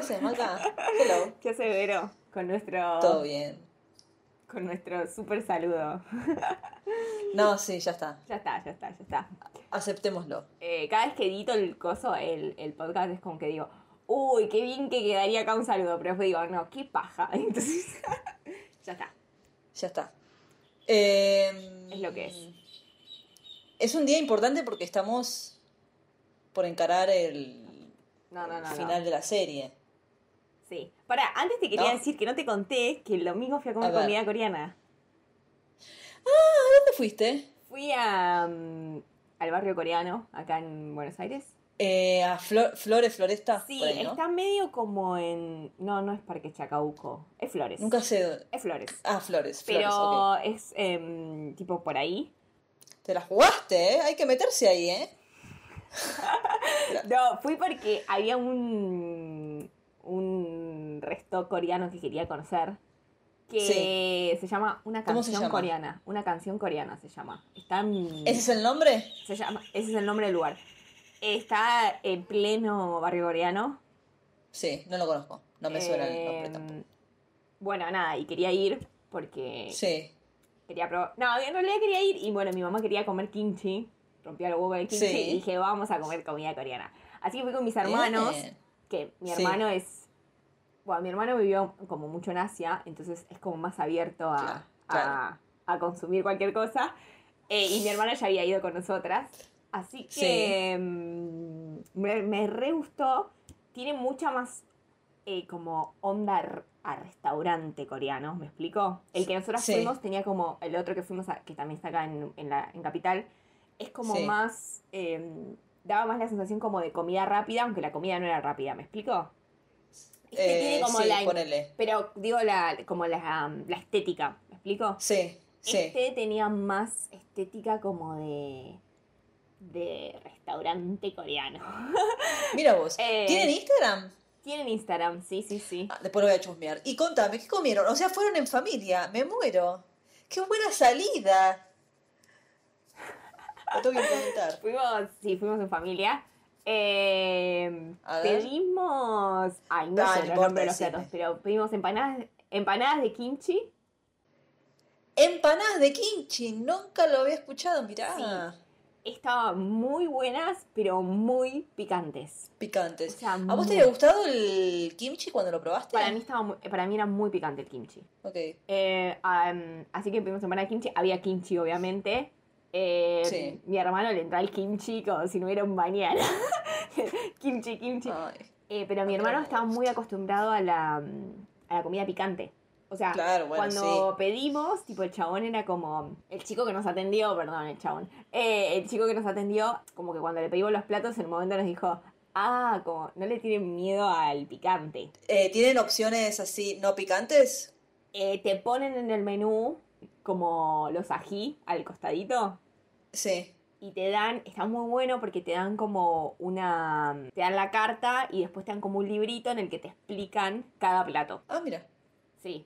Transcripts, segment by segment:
haces, Maca? Hello. ¿Qué hace Vero? Con nuestro. Todo bien. Con nuestro super saludo. No, sí, ya está. Ya está, ya está, ya está. Aceptémoslo. Eh, cada vez que edito el coso, el, el podcast, es como que digo, uy, qué bien que quedaría acá un saludo. Pero después digo, no, qué paja. Entonces, ya está. Ya está. Eh, Es lo que es. Es un día importante porque estamos por encarar el No, no, no. no. final de la serie. Sí. Para, antes te quería ¿No? decir que no te conté que lo mismo fui a comer A comida coreana. ¿A dónde fuiste? Fui a, mm, al barrio coreano, acá en Buenos Aires. Eh, a Flor- Flores, Floresta. Sí, por ahí, ¿no? está medio como en... No, no es Parque Chacabuco. Es Flores. Nunca sé. Es Flores. Ah, Flores. Pero Flores, ok. es em, tipo por ahí. Te la jugaste, ¿eh? Hay que meterse ahí, ¿eh? No, fui porque había un, un resto coreano que quería conocer. Que se llama Una ¿Cómo se canción llama? coreana. Una canción coreana se llama. Está en- ¿Ese es el nombre? se llama, ese es el nombre del lugar. Está en pleno barrio coreano. Sí, no lo conozco. No me suena el nombre Em, tampoco. Bueno, nada, y quería ir porque Sí. quería probar. No, en realidad quería ir y bueno, mi mamá quería comer kimchi. Rompía los huevos de kimchi Sí. y dije, vamos a comer comida coreana. Así que fui con mis hermanos, Bien. que mi Sí. hermano es. Bueno, mi hermano vivió como mucho en Asia, entonces es como más abierto a, Claro, a- claro. a consumir cualquier cosa. Eh, y mi hermano ya había ido con nosotras. Así que mm, me, me re gustó. Tiene mucha más eh, como onda a restaurante coreano, ¿me explico? El que nosotros Sí. fuimos tenía como, el otro que fuimos, a- que también está acá en, en la, en Capital, es como Sí. más, eh, daba más la sensación como de comida rápida, aunque la comida no era rápida, ¿me explico? Este tiene Eh, como sí, la- ponele. Pero digo la, como la, la estética, ¿me explico? Sí, sí. Este tenía más estética como de de restaurante coreano. Mira vos. Eh, ¿Tienen Instagram? Tienen Instagram, sí, sí, sí. Ah, después lo voy a chusmear. Y contame, ¿qué comieron? O sea, fueron en familia. Me muero. ¡Qué buena salida! Lo tengo que. Fuimos, sí, fuimos en familia. Eh, ver. pedimos, ay, no sé no los importa, nombres de los decime. platos, pero pedimos empanadas, empanadas de kimchi. Empanadas de kimchi. Nunca lo había escuchado. Mirá. Sí. Estaban muy buenas, pero muy picantes. Picantes. O sea, ¿A vos te había gustado el kimchi cuando lo probaste? Para mí, estaba muy- para mí era muy picante el kimchi. Ok. Eh, así que pedimos empanada de kimchi. Había kimchi, obviamente. Eh, Sí. Mi hermano le entra el kimchi como si no hubiera un mañana. kimchi, kimchi. Eh, pero mi hermano estaba muy acostumbrado a la, a la comida picante. O sea, Claro, bueno, cuando pedimos, tipo el chabón era como. El chico que nos atendió, perdón, el chabón. Eh, el chico que nos atendió, como que cuando le pedimos los platos, en el momento nos dijo. Ah, como no le tienen miedo al picante. Eh, ¿Tienen opciones así no picantes? Eh, te ponen en el menú como los ají al costadito Sí. y te dan, está muy bueno porque te dan como una, te dan la carta y después te dan como un librito en el que te explican cada plato. Ah, mira. Sí.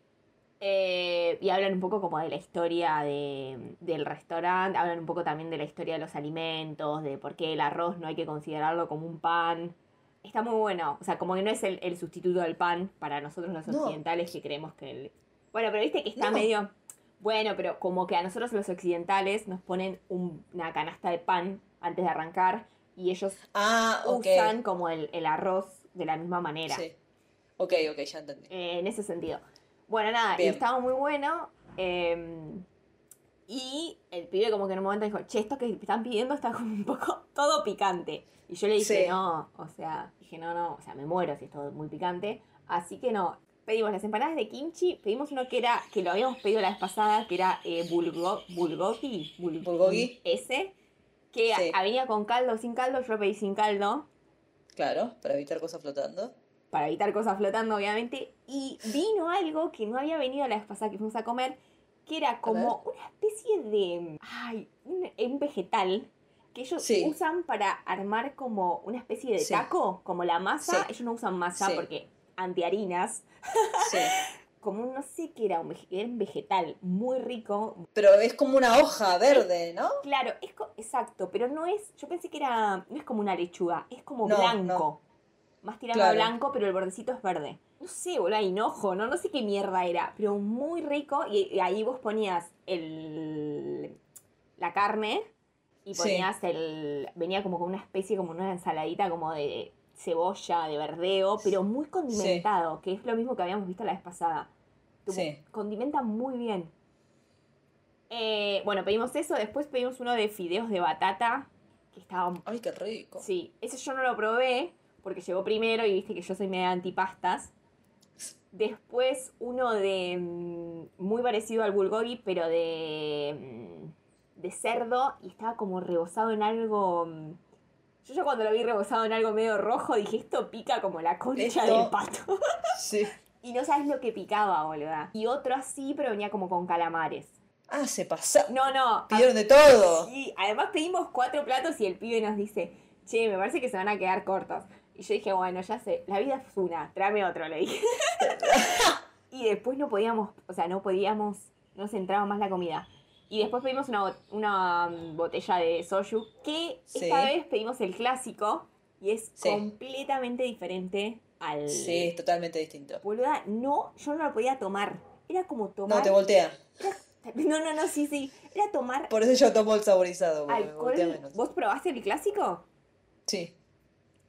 Eh, y hablan un poco como de la historia de, del restaurante, hablan un poco también de la historia de los alimentos, de por qué el arroz no hay que considerarlo como un pan. Está muy bueno, o sea, como que no es el, el sustituto del pan para nosotros los No. occidentales que creemos que el... Bueno, pero viste que está No. medio... Bueno, pero como que a nosotros los occidentales nos ponen un- una canasta de pan antes de arrancar y ellos Ah, usan como el, el arroz de la misma manera. Sí. Ok, ok, ya entendí. Eh, en ese sentido. Bueno, nada, y Bien. estaba muy bueno. eh, y el pibe como que en un momento dijo, che, esto que están pidiendo está como un poco todo picante. Y yo le dije, Sí. no, o sea, dije, no, no, o sea, me muero si es todo muy picante. Así que no, pedimos las empanadas de kimchi, pedimos uno que era, que lo habíamos pedido la vez pasada, que era eh, bulgo- bulgogi, bul- Bulgogi. ese, que Sí. venía con caldo o sin caldo, yo pedí sin caldo Claro, para evitar cosas flotando. para evitar cosas flotando, obviamente. Y vino algo que no había venido la vez pasada que fuimos a comer, que era como una especie de. Ay, un, un vegetal que ellos Sí. usan para armar como una especie de Sí. taco, como la masa. Ellos no usan masa porque antiharinas. Sí. Como un- no sé qué era, un, vege- era un vegetal muy rico. Pero es como una hoja verde, ¿no? Claro, es co- exacto, pero no es. Yo pensé que era. No es como una lechuga, es como No, blanco. más tirando Claro. blanco, pero el bordecito es verde. No sé, boludo, hinojo, ¿no? No sé qué mierda era, pero muy rico. Y, y ahí vos ponías el la carne y Sí. ponías el. Venía como con una especie, como una ensaladita como de cebolla, de verdeo, pero muy condimentado, que es lo mismo que habíamos visto la vez pasada. Sí. Condimenta muy bien. Eh, bueno, pedimos eso, después pedimos uno de fideos de batata, que estaba Ay, qué rico. Sí, ese yo no lo probé porque llegó primero y viste que yo soy media antipastas. Después uno de mm, muy parecido al bulgogi, pero de mm, de cerdo y estaba como rebozado en algo mm, yo ya cuando lo vi rebozado en algo medio rojo dije esto pica como la concha Esto- del pato. Sí. y no sabes lo que picaba, boluda. Y otro así, pero venía como con calamares. Ah, se pasa. No, no. Pidieron de todo. Sí, además pedimos cuatro platos y el pibe nos dice, che, me parece que se van a quedar cortos. Y yo dije, bueno, ya sé, la vida es una, tráeme otro, le dije. y después no podíamos, o sea, no podíamos, no se entraba más la comida. Y después pedimos una, bot- una mm, botella de soju, que Sí. esta vez pedimos el clásico y es Sí. completamente diferente al... Sí, es totalmente distinto. Boluda, no, yo no lo podía tomar. Era como tomar... No, te voltea. no, no, no, sí, sí. Era tomar Por eso yo tomo el saborizado, me alcohol. menos. ¿Vos probaste el clásico? Sí.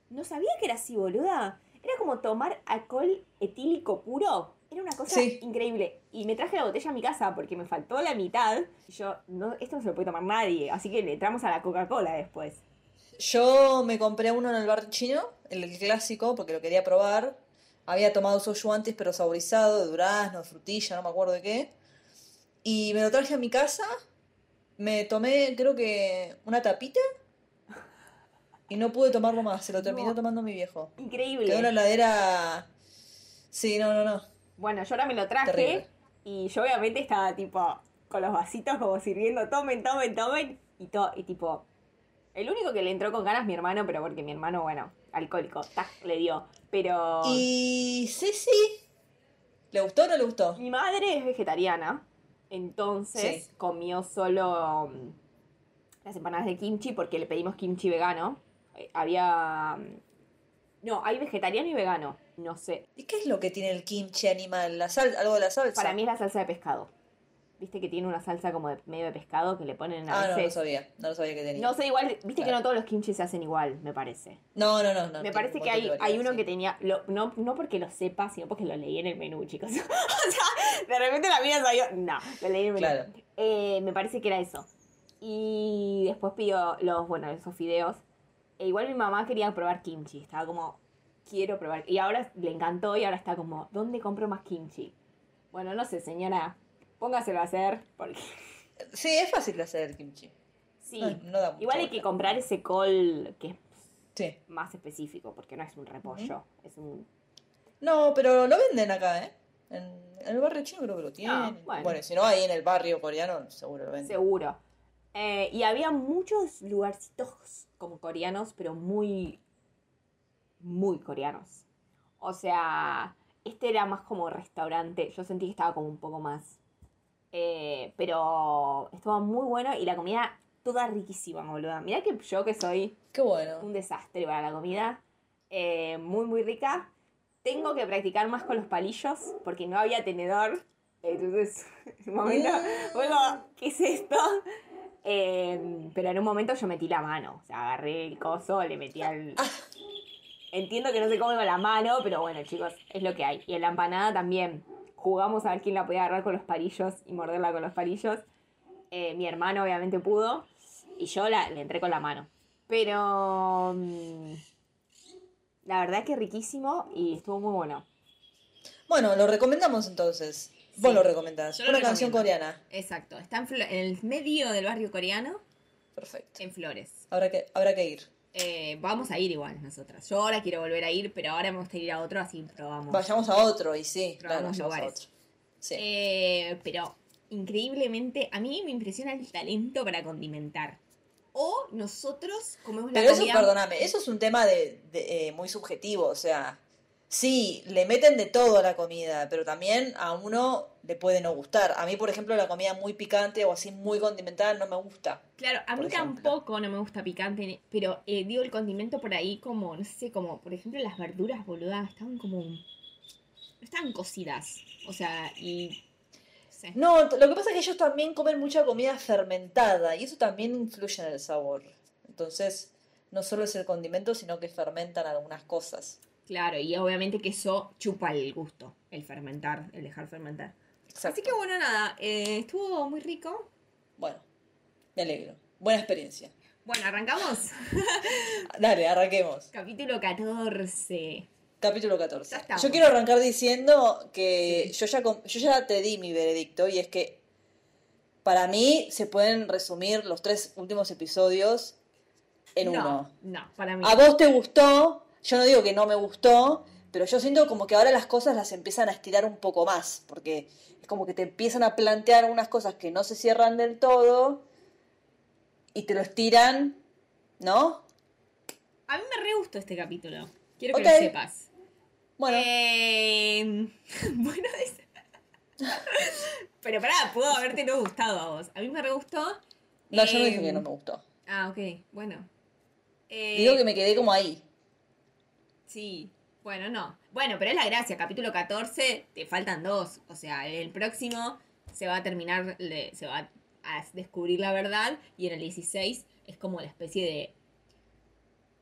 No sabía que era así, boluda. Era como tomar alcohol etílico puro. Era una cosa Sí. increíble. Y me traje la botella a mi casa porque me faltó la mitad. Y yo, no, esto no se lo puede tomar nadie. Así que le entramos a la Coca-Cola después. Yo me compré uno en el bar chino, el, clásico, porque lo quería probar. Había tomado soju antes, pero saborizado, de durazno, de frutilla, no me acuerdo de qué. Y me lo traje a mi casa. Me tomé, creo que, una tapita. Y no pude tomarlo más, se lo terminó No. tomando mi viejo. Increíble. Quedó en la heladera. Sí, no, no, no. Bueno, yo ahora me lo traje. Terrible. Y yo obviamente estaba tipo con los vasitos como sirviendo, tomen, tomen, tomen. Y, to y tipo, el único que le entró con ganas mi hermano, pero porque mi hermano, bueno, alcohólico, tac, le dio. Pero Y Ceci, ¿le gustó o no le gustó? mi madre es vegetariana, entonces Sí. comió solo mm, las empanadas de kimchi porque le pedimos kimchi vegano. Eh, había... mm, No, hay vegetariano y vegano, no sé. ¿Y qué es lo que tiene el kimchi animal? ¿La sal, ¿Algo de la salsa? Para mí es la salsa de pescado. Viste que tiene una salsa como de medio de pescado que le ponen a Ah, no, no veces. sabía. No lo sabía que tenía. No sé, igual, viste que no todos los kimchi se hacen igual, me parece. No, no, no. no, me parece que hay, hay uno sí. que tenía, lo- no, no porque lo sepa, sino porque lo leí en el menú, chicos. o sea, de repente la mía sabía, no, lo leí en el menú. Claro. Eh, me parece que era eso. Y después pidió los, bueno, esos fideos. E igual mi mamá quería probar kimchi, estaba como, quiero probar. Y ahora le encantó y ahora está como, ¿dónde compro más kimchi? Bueno, no sé, señora, póngaselo a hacer, porque Sí, es fácil de hacer el kimchi. sí. No, no da Igual hay que comprar ese col que es Sí. más específico, porque no es un repollo, es un... No, pero lo venden acá, ¿eh? En, en el barrio chino creo que lo tienen. Ah, bueno. bueno. si no, ahí en el barrio coreano seguro lo venden. Seguro. Eh, y había muchos lugarcitos como coreanos, pero muy, muy coreanos. O sea, este era más como restaurante. Yo sentí que estaba como un poco más. eh, pero estaba muy bueno y la comida toda riquísima, boluda. Mirá que yo que soy Qué bueno. un desastre para la comida. eh, muy, muy rica. Tengo que practicar más con los palillos porque no había tenedor. Entonces, en un momento, bueno, ¿qué es esto? Eh, pero en un momento yo metí la mano. O sea, agarré el coso, le metí al. Entiendo que no se come con la mano, pero bueno, chicos, es lo que hay. Y en la empanada también jugamos a ver quién la podía agarrar con los palillos y morderla con los palillos. Eh, mi hermano obviamente pudo y yo la, le entré con la mano. Pero mm, la verdad que riquísimo y estuvo muy bueno. Bueno, lo recomendamos entonces. Vos Sí. lo recomendás. Lo Una canción coreana. Exacto, está en, en el medio del barrio coreano, Perfecto. en Flores. Habrá que, habrá que ir. Eh, vamos a ir igual nosotras. Yo ahora quiero volver a ir, pero ahora me gustaría ir a otro, así probamos. Vayamos a otro, y sí, claro, Probamos a lugares. otro. Sí. Eh, pero increíblemente, a mí me impresiona el talento para condimentar. O nosotros comemos la Pero eso, comida. perdóname, eso es un tema de, de, eh, muy subjetivo, o sea, Sí, le meten de todo a la comida, pero también a uno le puede no gustar. A mí, por ejemplo, la comida muy picante o así muy condimentada no me gusta. Claro, a mí ejemplo. tampoco no me gusta picante, pero eh, digo el condimento por ahí como, no sé, como, por ejemplo, las verduras, boluda, estaban como... Estaban cocidas. O sea, y... no lo que pasa es que ellos también comen mucha comida fermentada y eso también influye en el sabor. Entonces, no solo es el condimento, sino que fermentan algunas cosas. Claro, y obviamente que eso chupa el gusto, el fermentar, el dejar fermentar. Exacto. Así que bueno, nada, eh, estuvo muy rico. Bueno, me alegro. Buena experiencia. Bueno, arrancamos. Dale, arranquemos. Capítulo 14. Capítulo 14. Ya estamos. Yo quiero arrancar diciendo que yo, ya, yo ya te di mi veredicto y es que para mí se pueden resumir los tres últimos episodios en no, uno. No, para mí. A vos te gustó, yo no digo que no me gustó, pero yo siento como que ahora las cosas las empiezan a estirar un poco más, porque es como que te empiezan a plantear unas cosas que no se cierran del todo y te lo estiran, ¿no? A mí me re gustó este capítulo. Quiero que lo sepas. Bueno, Eh, bueno, pero pará, pudo haberte no gustado a vos. A mí me re gustó. no, yo no eh, dije que no me gustó. Ah, ok, bueno. Eh, Digo que me quedé como ahí. Sí, bueno, no. Bueno, pero es la gracia. Capítulo 14, te faltan dos. O sea, el próximo se va a terminar, se va a descubrir la verdad. Y en el 16 es como la especie de.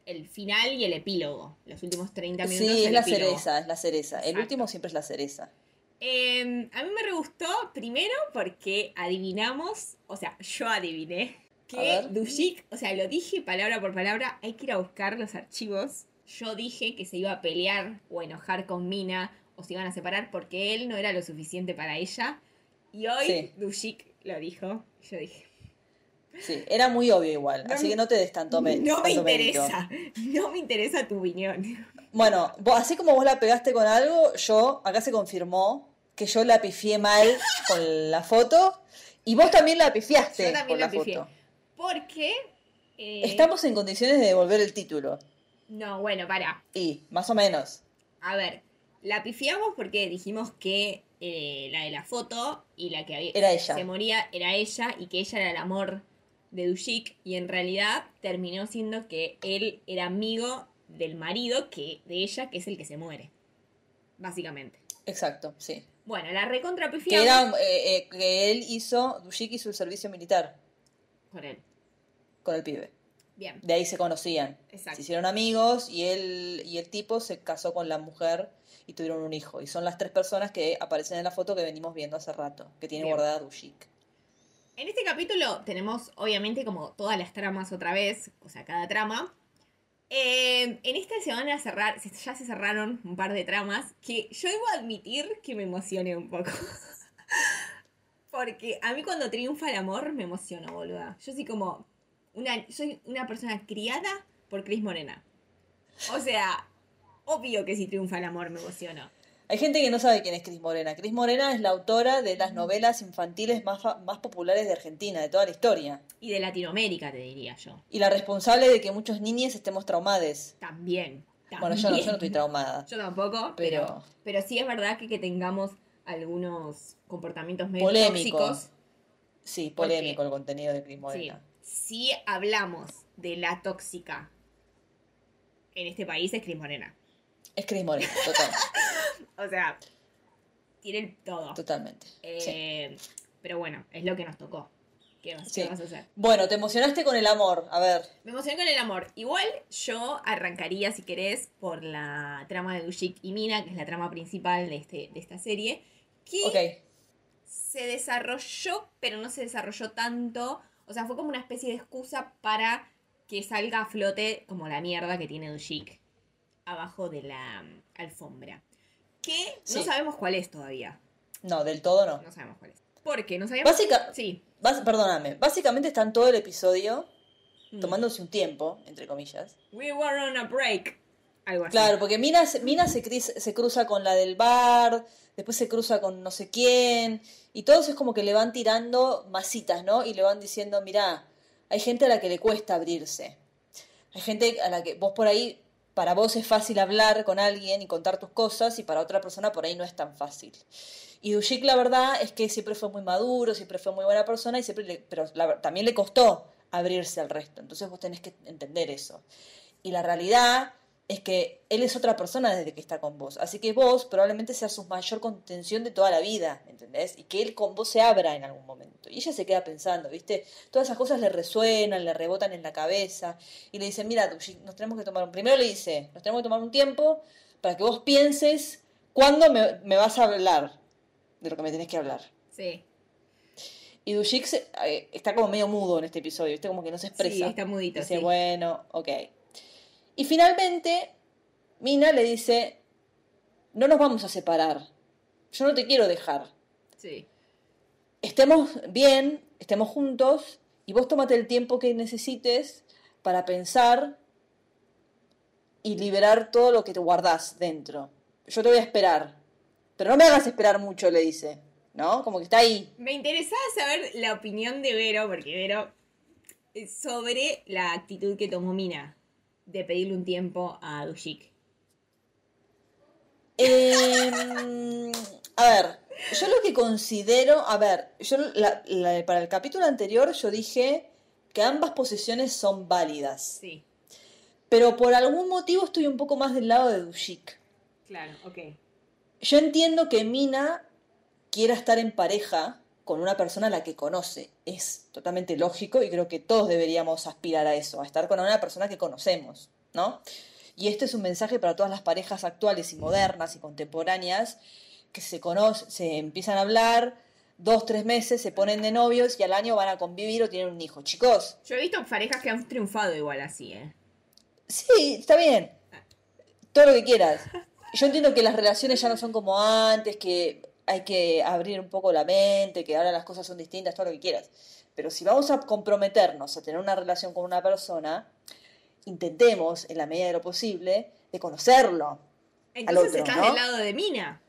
El final y el epílogo. Los últimos 30 minutos. Sí, es la epílogo. cereza, es la cereza. El último siempre es la cereza. Eh, a mí me re gustó, primero porque adivinamos, o sea, yo adiviné que. Dushik, o sea, lo dije palabra por palabra, hay que ir a buscar los archivos. Yo dije que se iba a pelear o enojar con Mina o se iban a separar porque él no era lo suficiente para ella. Y hoy Sí. Dushik lo dijo. Yo dije, Sí, era muy obvio igual, No así me- que no te des tanto, me- no me mérito. interesa, no me interesa tu opinión. Bueno, vos- así como vos la pegaste con algo, yo, acá se confirmó que yo la pifié mal con la foto y vos también la pifiaste Yo también con la la, pifié. foto. Porque... eh, Estamos en condiciones de devolver el título. No, bueno, para. Y, más o menos. A ver, la pifiamos porque dijimos que eh, la de la foto y la que había, Era ella. se moría era ella y que ella era el amor de Dushik y en realidad terminó siendo que él era amigo del marido que de ella que es el que se muere. Básicamente. Exacto, sí. Bueno, la recontra Que pifiamos era eh, eh, que él hizo, Dushik hizo el servicio militar con él. con el pibe. Bien. De ahí se conocían. Exacto. Se hicieron amigos y él y el tipo se casó con la mujer y tuvieron un hijo. Y son las tres personas que aparecen en la foto que venimos viendo hace rato, que tiene Bien. guardada Dushik. En este capítulo tenemos, obviamente, como todas las tramas otra vez, o sea, cada trama. Eh, en esta se van a cerrar, ya se cerraron un par de tramas que yo debo admitir que me emocioné un poco. Porque a mí cuando triunfa el amor me emociono, boluda. Yo soy como una, soy una persona criada por Cris Morena. O sea, obvio que si triunfa el amor me emociono. Hay gente que no sabe quién es Cris Morena. Cris Morena es la autora de las novelas infantiles más, más populares de Argentina, de toda la historia. Y de Latinoamérica, te diría yo. Y la responsable de que muchos niños estemos traumades. También. Bueno, yo no, yo no estoy traumada. Yo tampoco, Pero- pero, pero sí es verdad que, que tengamos algunos comportamientos medio Polémico. tóxicos. Sí, polémico el contenido de Cris Sí. Si hablamos de la tóxica en este país, es Cris Morena. Es Cris Morena, total, O sea, tiene el todo. totalmente. Sí. Eh, Pero bueno, es lo que nos tocó. ¿Qué vas, qué vas a hacer? Bueno, te emocionaste con el amor. A ver, Me emocioné con el amor. Igual yo arrancaría, si querés, por la trama de Dushik y Mina, que es la trama principal de, este, de esta serie. Que ok. se desarrolló, pero no se desarrolló tanto. O sea, fue como una especie de excusa para que salga a flote como la mierda que tiene Dushik abajo de la mm, alfombra. Que no sabemos cuál es todavía. No, del todo no. No sabemos cuál es. ¿Por qué? No sabíamos. Básica, Sí. bas- perdóname, básicamente están todo el episodio Mm. tomándose un tiempo, entre comillas. We were on a break. Claro, porque Mina, se- se, cruza con la del bar, después se cruza con no sé quién, y todos es como que le van tirando masitas, ¿no? Y le van diciendo, mirá, hay gente a la que le cuesta abrirse. Hay gente a la que vos por ahí para vos es fácil hablar con alguien y contar tus cosas y para otra persona por ahí no es tan fácil. Y Dushik la verdad es que siempre fue muy maduro, siempre fue muy buena persona, y siempre pero también le costó abrirse al resto. Entonces vos tenés que entender eso. Y la realidad es que él es otra persona desde que está con vos. Así que vos probablemente seas su mayor contención de toda la vida, ¿entendés? Y que él con vos se abra en algún momento. Y ella se queda pensando, ¿viste? Todas esas cosas le resuenan, le rebotan en la cabeza. Y le dice, mira, nos tenemos que tomar un... Primero le dice, nos tenemos que tomar un tiempo para que vos pienses cuándo me, me vas a hablar de lo que me tenés que hablar. Sí. Y Dushik eh, está como medio mudo en este episodio, ¿viste? Como que no se expresa. Sí, está mudito. Dice, bueno, ok. Y finalmente, Mina le dice, no nos vamos a separar. Yo no te quiero dejar. Sí. Estemos bien, estemos juntos, y vos tómate el tiempo que necesites para pensar y liberar todo lo que te guardás dentro. Yo te voy a esperar. Pero no me hagas esperar mucho, le dice. ¿No? Como que está ahí. Me interesaba saber la opinión de Vero, porque Vero, eh, sobre la actitud que tomó Mina de pedirle un tiempo a Dushik? Em, a ver, yo lo que considero, a ver, yo para el capítulo anterior yo dije que ambas posiciones son válidas. Sí. Pero por algún motivo estoy un poco más del lado de Dushik. Claro, ok. Yo entiendo que Mina quiera estar en pareja con una persona a la que conoce. Es totalmente lógico y creo que todos deberíamos aspirar a eso, a estar con una persona que conocemos, ¿no? Y este es un mensaje para todas las parejas actuales y modernas y contemporáneas que se conocen, se empiezan a hablar, dos, tres meses, se ponen de novios y al año van a convivir o tienen un hijo. Chicos. Yo he visto parejas que han triunfado igual así, ¿eh? Sí, está bien. Todo lo que quieras. Yo entiendo que las relaciones ya no son como antes, que hay que abrir un poco la mente, que ahora las cosas son distintas, todo lo que quieras. Pero si vamos a comprometernos a tener una relación con una persona, intentemos, en la medida de lo posible, de conocerlo. Entonces estás del lado de Mina.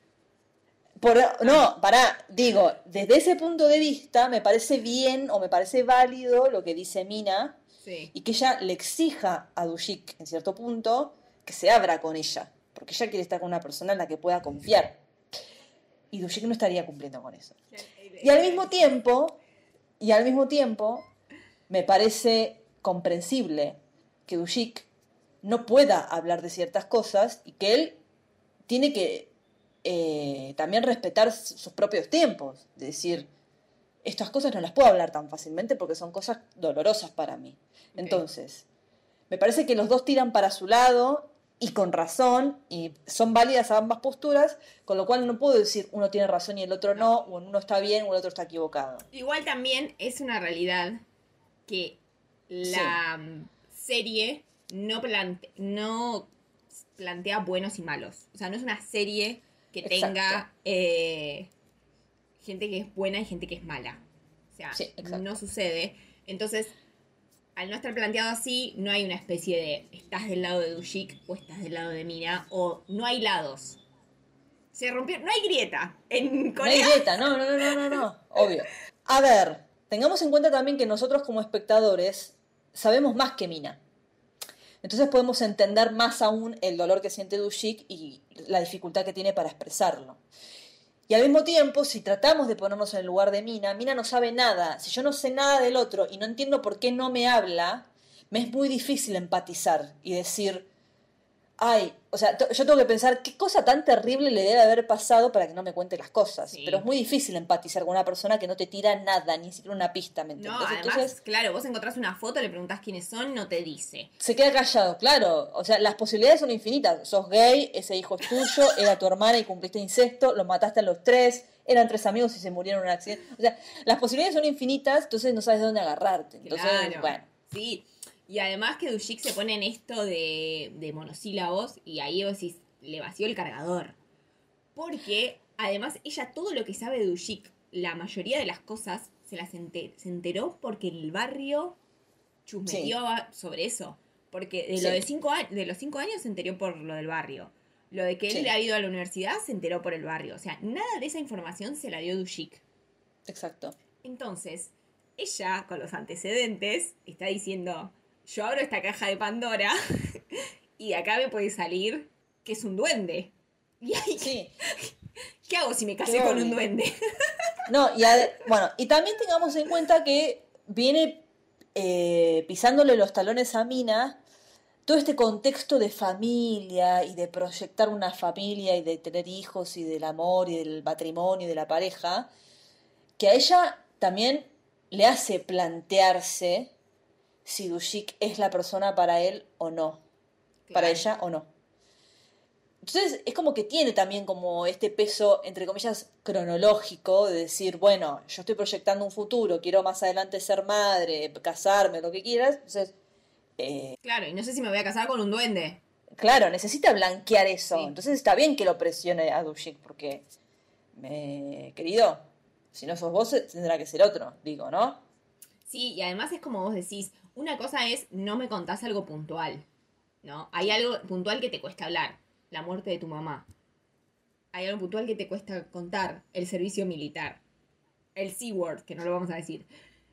Por, no, para, digo, desde ese punto de vista me parece bien o me parece válido lo que dice Mina y que ella le exija a Dushik en cierto punto que se abra con ella, porque ella quiere estar con una persona en la que pueda confiar y Dushik no estaría cumpliendo con eso. Y al mismo tiempo, y al mismo tiempo, me parece comprensible que Dushik no pueda hablar de ciertas cosas y que él tiene que eh, también respetar sus propios tiempos, de decir, estas cosas no las puedo hablar tan fácilmente porque son cosas dolorosas para mí. Entonces, me parece que los dos tiran para su lado y con razón, y son válidas ambas posturas, con lo cual no puedo decir uno tiene razón y el otro no, o uno está bien o el otro está equivocado. Igual también es una realidad que la serie no, no plantea buenos y malos. O sea, no es una serie que tenga eh, gente que es buena y gente que es mala. O sea, no sucede. Entonces, al no estar planteado así, no hay una especie de estás del lado de Dushik o estás del lado de Mina, o no hay lados. Se rompió, no hay grieta en Corea. No hay grieta, no, no, no, no, no, obvio. A ver, tengamos en cuenta también que nosotros como espectadores sabemos más que Mina. Entonces podemos entender más aún el dolor que siente Dushik y la dificultad que tiene para expresarlo. Y al mismo tiempo, si tratamos de ponernos en el lugar de Mina, Mina no sabe nada. Si yo no sé nada del otro y no entiendo por qué no me habla, me es muy difícil empatizar y decir, ay, o sea, yo tengo que pensar qué cosa tan terrible le debe haber pasado para que no me cuente las cosas. Pero es muy difícil empatizar con una persona que no te tira nada, ni siquiera una pista, ¿me No, además, claro, vos encontrás una foto, le preguntás quiénes son, no te dice. Se queda callado, claro. O sea, las posibilidades son infinitas. Sos gay, ese hijo es tuyo, era tu hermana y cumpliste incesto, lo mataste a los tres, eran tres amigos y se murieron en un accidente. O sea, las posibilidades son infinitas, entonces no sabes de dónde agarrarte. Entonces, bueno. Sí, y además que Dushik se pone en esto de, de monosílabos y ahí vos decís, le vació el cargador. Porque además ella todo lo que sabe de Dushik, la mayoría de las cosas se las se enteró porque el barrio chusmeteó sobre eso. Porque de, lo de, cinco de los cinco años se enteró por lo del barrio. Lo de que él le ha ido a la universidad se enteró por el barrio. O sea, nada de esa información se la dio Dushik. Exacto. Entonces, ella, con los antecedentes, está diciendo, yo abro esta caja de Pandora y de acá me puede salir que es un duende. Y ahí, Sí. ¿qué hago si me casé Qué con un duende? No, y bueno, y también tengamos en cuenta que viene eh, pisándole los talones a Mina todo este contexto de familia y de proyectar una familia y de tener hijos y del amor y del matrimonio y de la pareja, que a ella también le hace plantearse si Dushik es la persona para él o no, para ella o no. Entonces es como que tiene también como este peso, entre comillas, cronológico de decir, bueno, yo estoy proyectando un futuro, quiero más adelante ser madre, casarme, lo que quieras. Entonces, eh, Claro, y no sé si me voy a casar con un duende. claro, necesita blanquear eso. Sí. Entonces está bien que lo presione a Dushik, porque, me, querido, si no sos vos, tendrá que ser otro, digo, ¿no? Sí, y además es como vos decís, una cosa es no me contás algo puntual, ¿no? Hay algo puntual que te cuesta hablar, la muerte de tu mamá. Hay algo puntual que te cuesta contar, el servicio militar. El C-word, que no lo vamos a decir.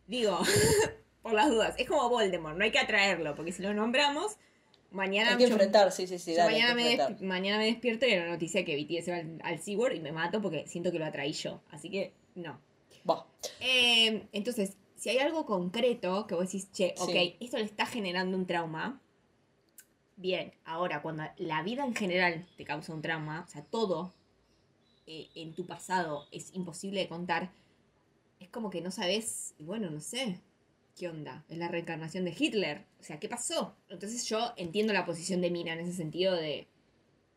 Digo, por las dudas, es como Voldemort, no hay que atraerlo, porque si lo nombramos, mañana... Hay que yo- enfrentar, sí, sí, sí, dale, mañana, me enfrentar. despi- mañana me despierto y hay una noticia que BTS va al, y me mato porque siento que lo atraí yo. Así que no. Buah, Eh, entonces, si hay algo concreto que vos decís, che, ok, Sí. esto le está generando un trauma. Bien, ahora, cuando la vida en general te causa un trauma, o sea, todo eh, en tu pasado es imposible de contar, es como que no sabes, y bueno, no sé, ¿qué onda? Es la reencarnación de Hitler. O sea, ¿qué pasó? Entonces yo entiendo la posición de Mina en ese sentido de,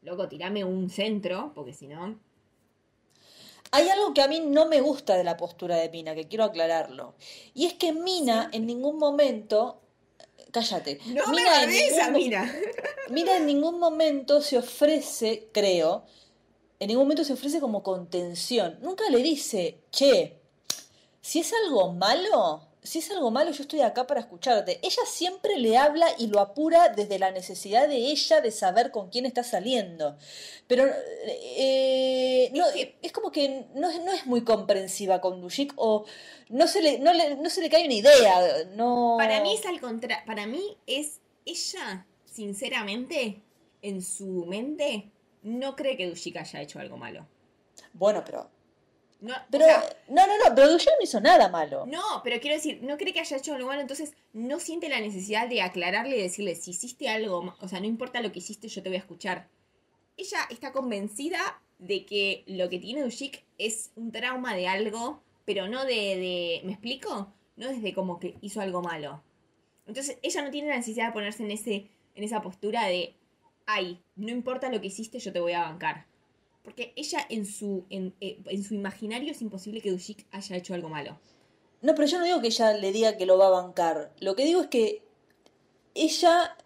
loco, tirame un centro, porque si no... Hay algo que a mí no me gusta de la postura de Mina, que quiero aclararlo. Y es que Mina en ningún momento. Cállate. No ningún- Mina. Mina en ningún momento se ofrece, creo, en ningún momento se ofrece como contención. Nunca le dice, che, si es algo malo, si es algo malo, yo estoy acá para escucharte. Ella siempre le habla y lo apura desde la necesidad de ella de saber con quién está saliendo. Pero eh, no, Es como que no, es- no es muy comprensiva con Dushik o no se le, no le, no se le cae una idea. No... Para mí es al contrario. Para mí es ella, sinceramente, en su mente, no cree que Dushika haya hecho algo malo. Bueno, pero... No, o Pero, sea, no, no, no, pero Dushik no hizo nada malo. no, pero quiero decir, no cree que haya hecho algo malo, entonces no siente la necesidad de aclararle y decirle, si hiciste algo, o sea, no importa lo que hiciste, yo te voy a escuchar. Ella está convencida de que lo que tiene Dushik es un trauma de algo, pero no de, de- ¿me explico? No desde como que hizo algo malo. Entonces, ella no tiene la necesidad de ponerse en, ese, en esa postura de, ay, no importa lo que hiciste, yo te voy a bancar. Porque ella en su, en, eh, en su imaginario es imposible que Dushik haya hecho algo malo. No, pero yo no digo que ella le diga que lo va a bancar. Lo que digo es que ella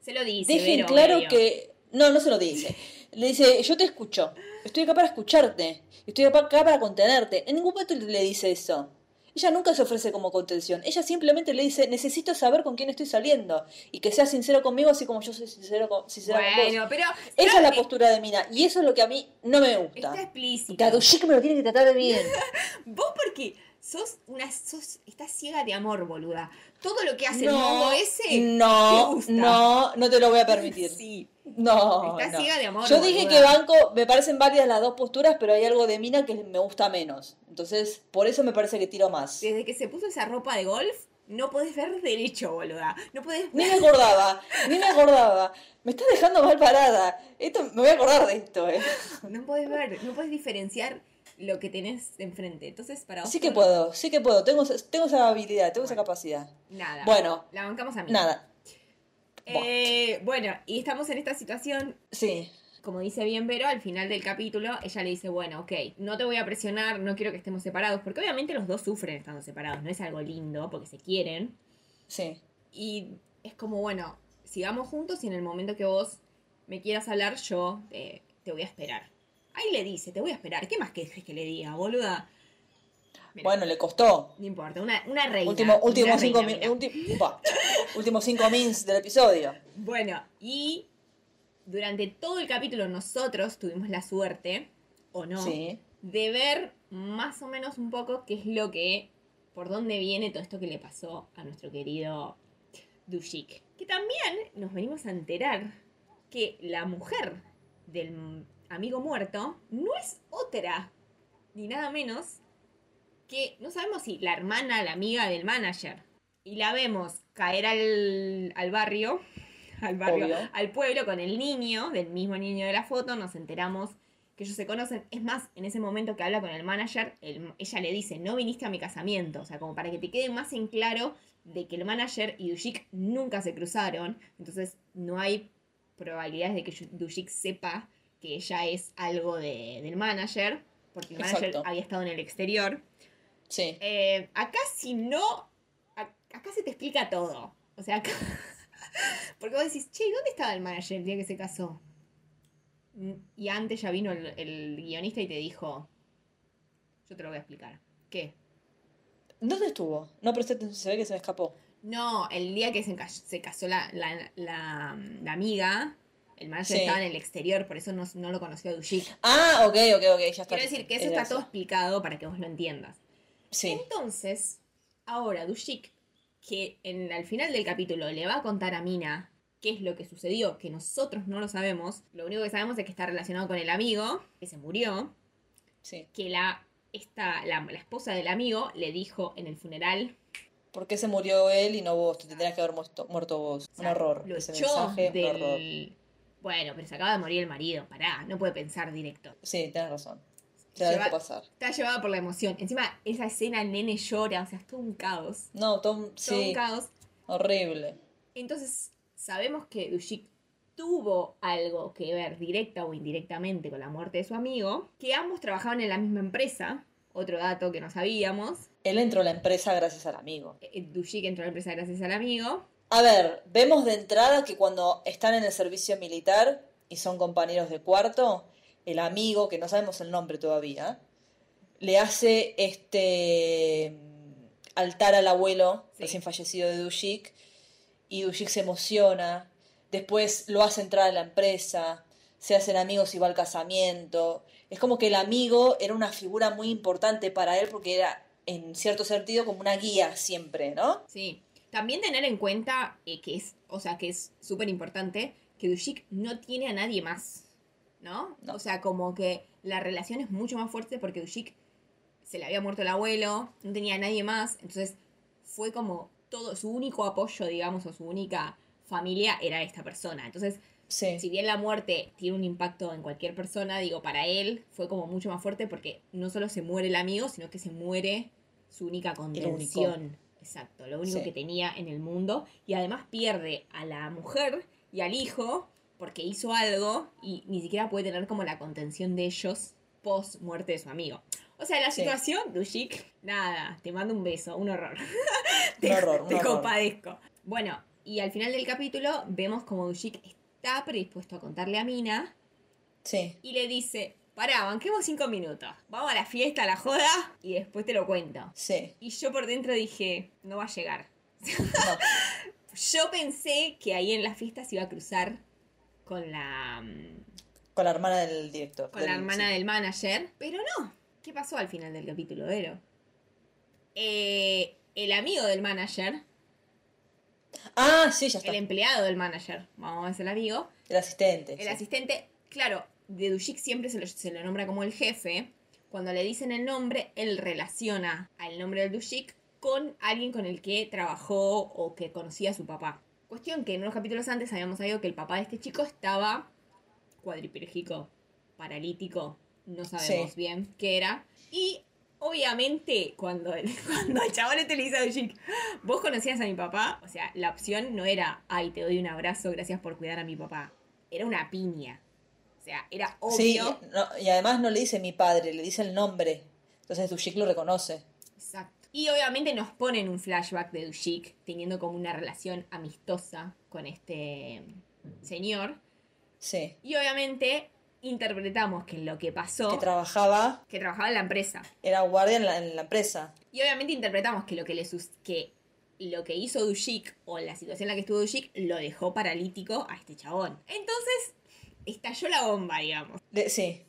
Se lo dice, deje en Vero, claro que... No, no se lo dice. Le dice, yo te escucho. Estoy acá para escucharte. Estoy acá para contenerte. En ningún momento le dice eso. Ella nunca se ofrece como contención. Ella simplemente le dice, necesito saber con quién estoy saliendo. Y que sea sincero conmigo así como yo soy sincero con, sincera con. Bueno, pero... Esa es la postura de Mina. Y eso es lo que a mí no me gusta. Está explícito. me lo tiene que tratar de bien. Vos porque sos una... Sos, estás ciega de amor, boluda. Todo lo que hace el No, mongo ese... te no, gusta. no, no te lo voy a permitir. Sí. No, Estás no. ciega de amor, Yo dije que banco, me parecen válidas las dos posturas, pero hay algo de Mina que me gusta menos. Entonces, por eso me parece que tiro más. Desde que se puso esa ropa de golf, no podés ver derecho, boluda. No podés Ni me acordaba, ni me acordaba. Me está dejando mal parada. Esto, me voy a acordar de esto, eh. No podés ver, no podés diferenciar lo que tenés enfrente. Entonces, para vos. Sí que todo- puedo, sí que puedo. Tengo, tengo esa habilidad, tengo esa capacidad. Nada. Bueno. La bancamos a mí. Nada. Eh, bueno, y estamos en esta situación. Sí, Como dice bien Vero, al final del capítulo, ella le dice, bueno, ok, no te voy a presionar, no quiero que estemos separados, porque obviamente los dos sufren estando separados, no es algo lindo, porque se quieren. sí. Y es como, bueno, sigamos juntos y en el momento que vos me quieras hablar, yo eh, te voy a esperar. Ahí le dice, te voy a esperar. ¿Qué más querés que le diga, boluda? Bueno, le costó. No importa, una, una reina. Último, una cinco, reina, ulti- últimos cinco mins del episodio. Bueno, y durante todo el capítulo nosotros tuvimos la suerte, o no, Sí. de ver más o menos un poco qué es lo que, por dónde viene todo esto que le pasó a nuestro querido Dushik. Que también nos venimos a enterar que la mujer del amigo muerto no es otra, ni nada menos que no sabemos si la hermana, la amiga del manager. Y la vemos caer al, al barrio, al barrio, Obvio. al pueblo con el niño, del mismo niño de la foto, nos enteramos que ellos se conocen. Es más, en ese momento que habla con el manager, el- ella le dice, no viniste a mi casamiento. O sea, como para que te quede más en claro de que el manager y Dushik nunca se cruzaron. Entonces, no hay probabilidades de que Dushik sepa que ella es algo de- del manager, porque el manager Exacto. había estado en el exterior. Sí. Eh, acá si no, acá se te explica todo. O sea, acá... Porque vos decís, che, ¿dónde estaba el manager el día que se casó? Mm, Y antes ya vino el, el guionista y te dijo, yo te lo voy a explicar. ¿Qué? ¿Dónde estuvo? No presté atención, se ve que se me escapó. No, el día que se, se casó la, la- la- la amiga, el manager Sí. estaba en el exterior, por eso no, no lo conoció a Dushik. Ah, ok, ok, ok, ya está. Quiero decir que eso está todo explicado para que vos lo entiendas. Sí, Entonces, ahora Dushik, que en, al final del capítulo le va a contar a Mina qué es lo que sucedió, que nosotros no lo sabemos, lo único que sabemos es que está relacionado con el amigo, que se murió, sí. que la, esta, la, la esposa del amigo le dijo en el funeral, ¿Por qué se murió él y no vos? Te tendrías que haber muerto, muerto vos. o sea, un horror. lo Ese echó mensaje, un horror. Bueno, pero se acaba de morir el marido, pará, no puede pensar directo. Sí, tenés razón. Te Lleva- pasar. Está llevada por la emoción. Encima, esa escena, el nene llora, o sea, es todo un caos. No, Todo un sí, caos. horrible. Entonces, sabemos que Dushik tuvo algo que ver directa o indirectamente con la muerte de su amigo, que ambos trabajaban en la misma empresa, otro dato que no sabíamos. Él entró a la empresa gracias al amigo. Eh, Dushik entró a la empresa gracias al amigo. A ver, vemos de entrada que cuando están en el servicio militar y son compañeros de cuarto, el amigo, que no sabemos el nombre todavía, le hace este altar al abuelo Sí. recién fallecido de Dushik y Dushik se emociona, después lo hace entrar a la empresa, se hacen amigos y va al casamiento. Es como que el amigo era una figura muy importante para él porque era en cierto sentido como una guía siempre, ¿no? Sí. También tener en cuenta eh, que es, o sea, que es súper importante que Dushik no tiene a nadie más, ¿no? No. O sea, como que la relación es mucho más fuerte porque Dushik se le había muerto el abuelo, no tenía a nadie más, entonces fue como todo, su único apoyo, digamos, o su única familia era esta persona. Entonces, Sí. si bien la muerte tiene un impacto en cualquier persona, digo, para él fue como mucho más fuerte porque no solo se muere el amigo, sino que se muere su única contención. Exacto, lo único Sí. que tenía en el mundo. Y además pierde a la mujer y al hijo porque hizo algo y ni siquiera puede tener como la contención de ellos post muerte de su amigo. O sea, la Sí. situación, Dushik, nada, te mando un beso, un horror. te, Un horror, un te horror. compadezco. Bueno, y al final del capítulo vemos como Dushik está predispuesto a contarle a Mina Sí. y le dice, pará, banquemos cinco minutos, vamos a la fiesta, a la joda y después te lo cuento. Sí. Y yo por dentro dije, no va a llegar. No. Yo pensé que ahí en la fiesta se iba a cruzar con la, mm, Con la hermana del director. con la hermana sí. del manager, pero no. ¿Qué pasó al final del capítulo, Vero? Eh, el amigo del manager, Ah, sí, ya está. el empleado del manager, vamos a decir el amigo, El asistente. el sí. asistente, claro, de Dushik siempre se lo, se lo nombra como el jefe. Cuando le dicen el nombre, él relaciona al nombre del Dushik con alguien con el que trabajó o que conocía a su papá. Cuestión que en unos capítulos antes habíamos sabido que el papá de este chico estaba cuadripléjico, paralítico, no sabemos Sí. bien qué era. Y obviamente cuando el, cuando el chabón este le dice a Dushik, vos conocías a mi papá, o sea, la opción no era, ay, te doy un abrazo, gracias por cuidar a mi papá. Era una piña. O sea, era obvio. Sí, y, no- y además no le dice mi padre, le dice el nombre. Entonces Dushik lo reconoce. Exacto. Y obviamente nos ponen un flashback de Dushik teniendo como una relación amistosa con este señor. Sí. Y obviamente interpretamos que lo que pasó, Que trabajaba, que trabajaba en la empresa. era guardia en la, en la empresa. Y obviamente interpretamos que lo que le sus- que lo que hizo Dushik o la situación en la que estuvo Dushik lo dejó paralítico a este chabón. Entonces, estalló la bomba, digamos. Sí.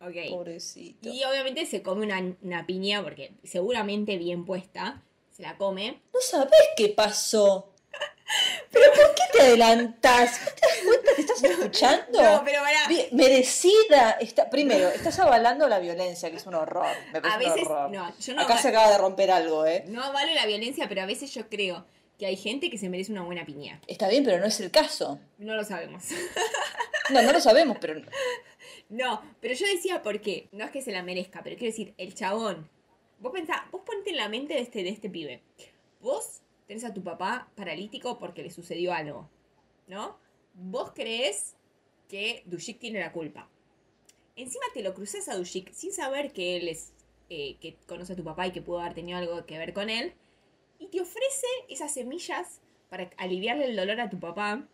Ok. Pobrecito. Y obviamente se come una, una piña porque seguramente bien puesta. Se la come. No sabés qué pasó. ¿Pero por qué te adelantás? ¿No te das cuenta? ¿Te estás escuchando? No, pero. Bien, Merecida. Está, primero, estás avalando la violencia, que es un horror. Me parece A veces, un horror. no, yo no Acá va- se acaba de romper algo, ¿eh? No avalo la violencia, pero a veces yo creo que hay gente que se merece una buena piña. Está bien, pero no es el caso. No lo sabemos. No, no lo sabemos, pero No, pero yo decía por qué. No es que se la merezca, pero quiero decir, el chabón. Vos pensá, vos ponte en la mente de este, de este pibe. Vos tenés a tu papá paralítico porque le sucedió algo, ¿no? Vos crees que Dushik tiene la culpa. Encima te lo cruzas a Dushik sin saber que él es. eh, que conoce a tu papá y que pudo haber tenido algo que ver con él. Y te ofrece esas semillas para aliviarle el dolor a tu papá.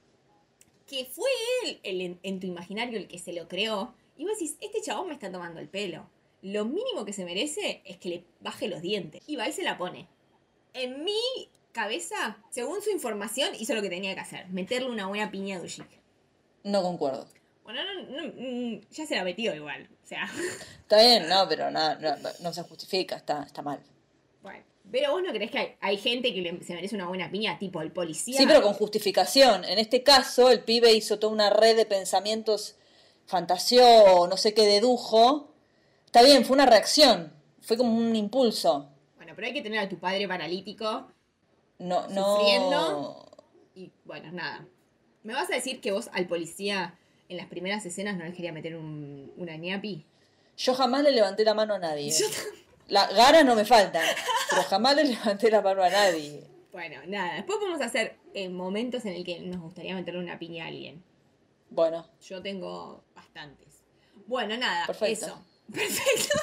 Que fue él, el, en, en tu imaginario, el que se lo creó. Y vos decís, este chabón me está tomando el pelo. Lo mínimo que se merece es que le baje los dientes. Y va y se la pone. En mi cabeza, según su información, hizo lo que tenía que hacer. Meterle una buena piña a Dushik. no concuerdo. Bueno, no, no, mm, ya se la metió igual. O sea, Está bien, no, pero no, no, no se justifica, está, está mal. Pero vos no crees que hay, hay gente que le- se merece una buena piña, tipo el policía. Sí, pero con justificación. En este caso, el pibe hizo toda una red de pensamientos, fantaseó, no sé qué dedujo. Está bien, fue una reacción, fue como un impulso. Bueno, pero hay que tener a tu padre paralítico No, no. Sufriendo. y bueno, nada. ¿Me vas a decir que vos al policía en las primeras escenas no le quería meter un, una ñapi? Yo jamás le levanté la mano a nadie. La ganas no me faltan, pero jamás le levanté la mano a nadie. Bueno, nada. Después podemos hacer eh, momentos en el que nos gustaría meterle una piña a alguien. Bueno, Yo tengo bastantes. Bueno, nada, Perfecto. eso. Perfecto.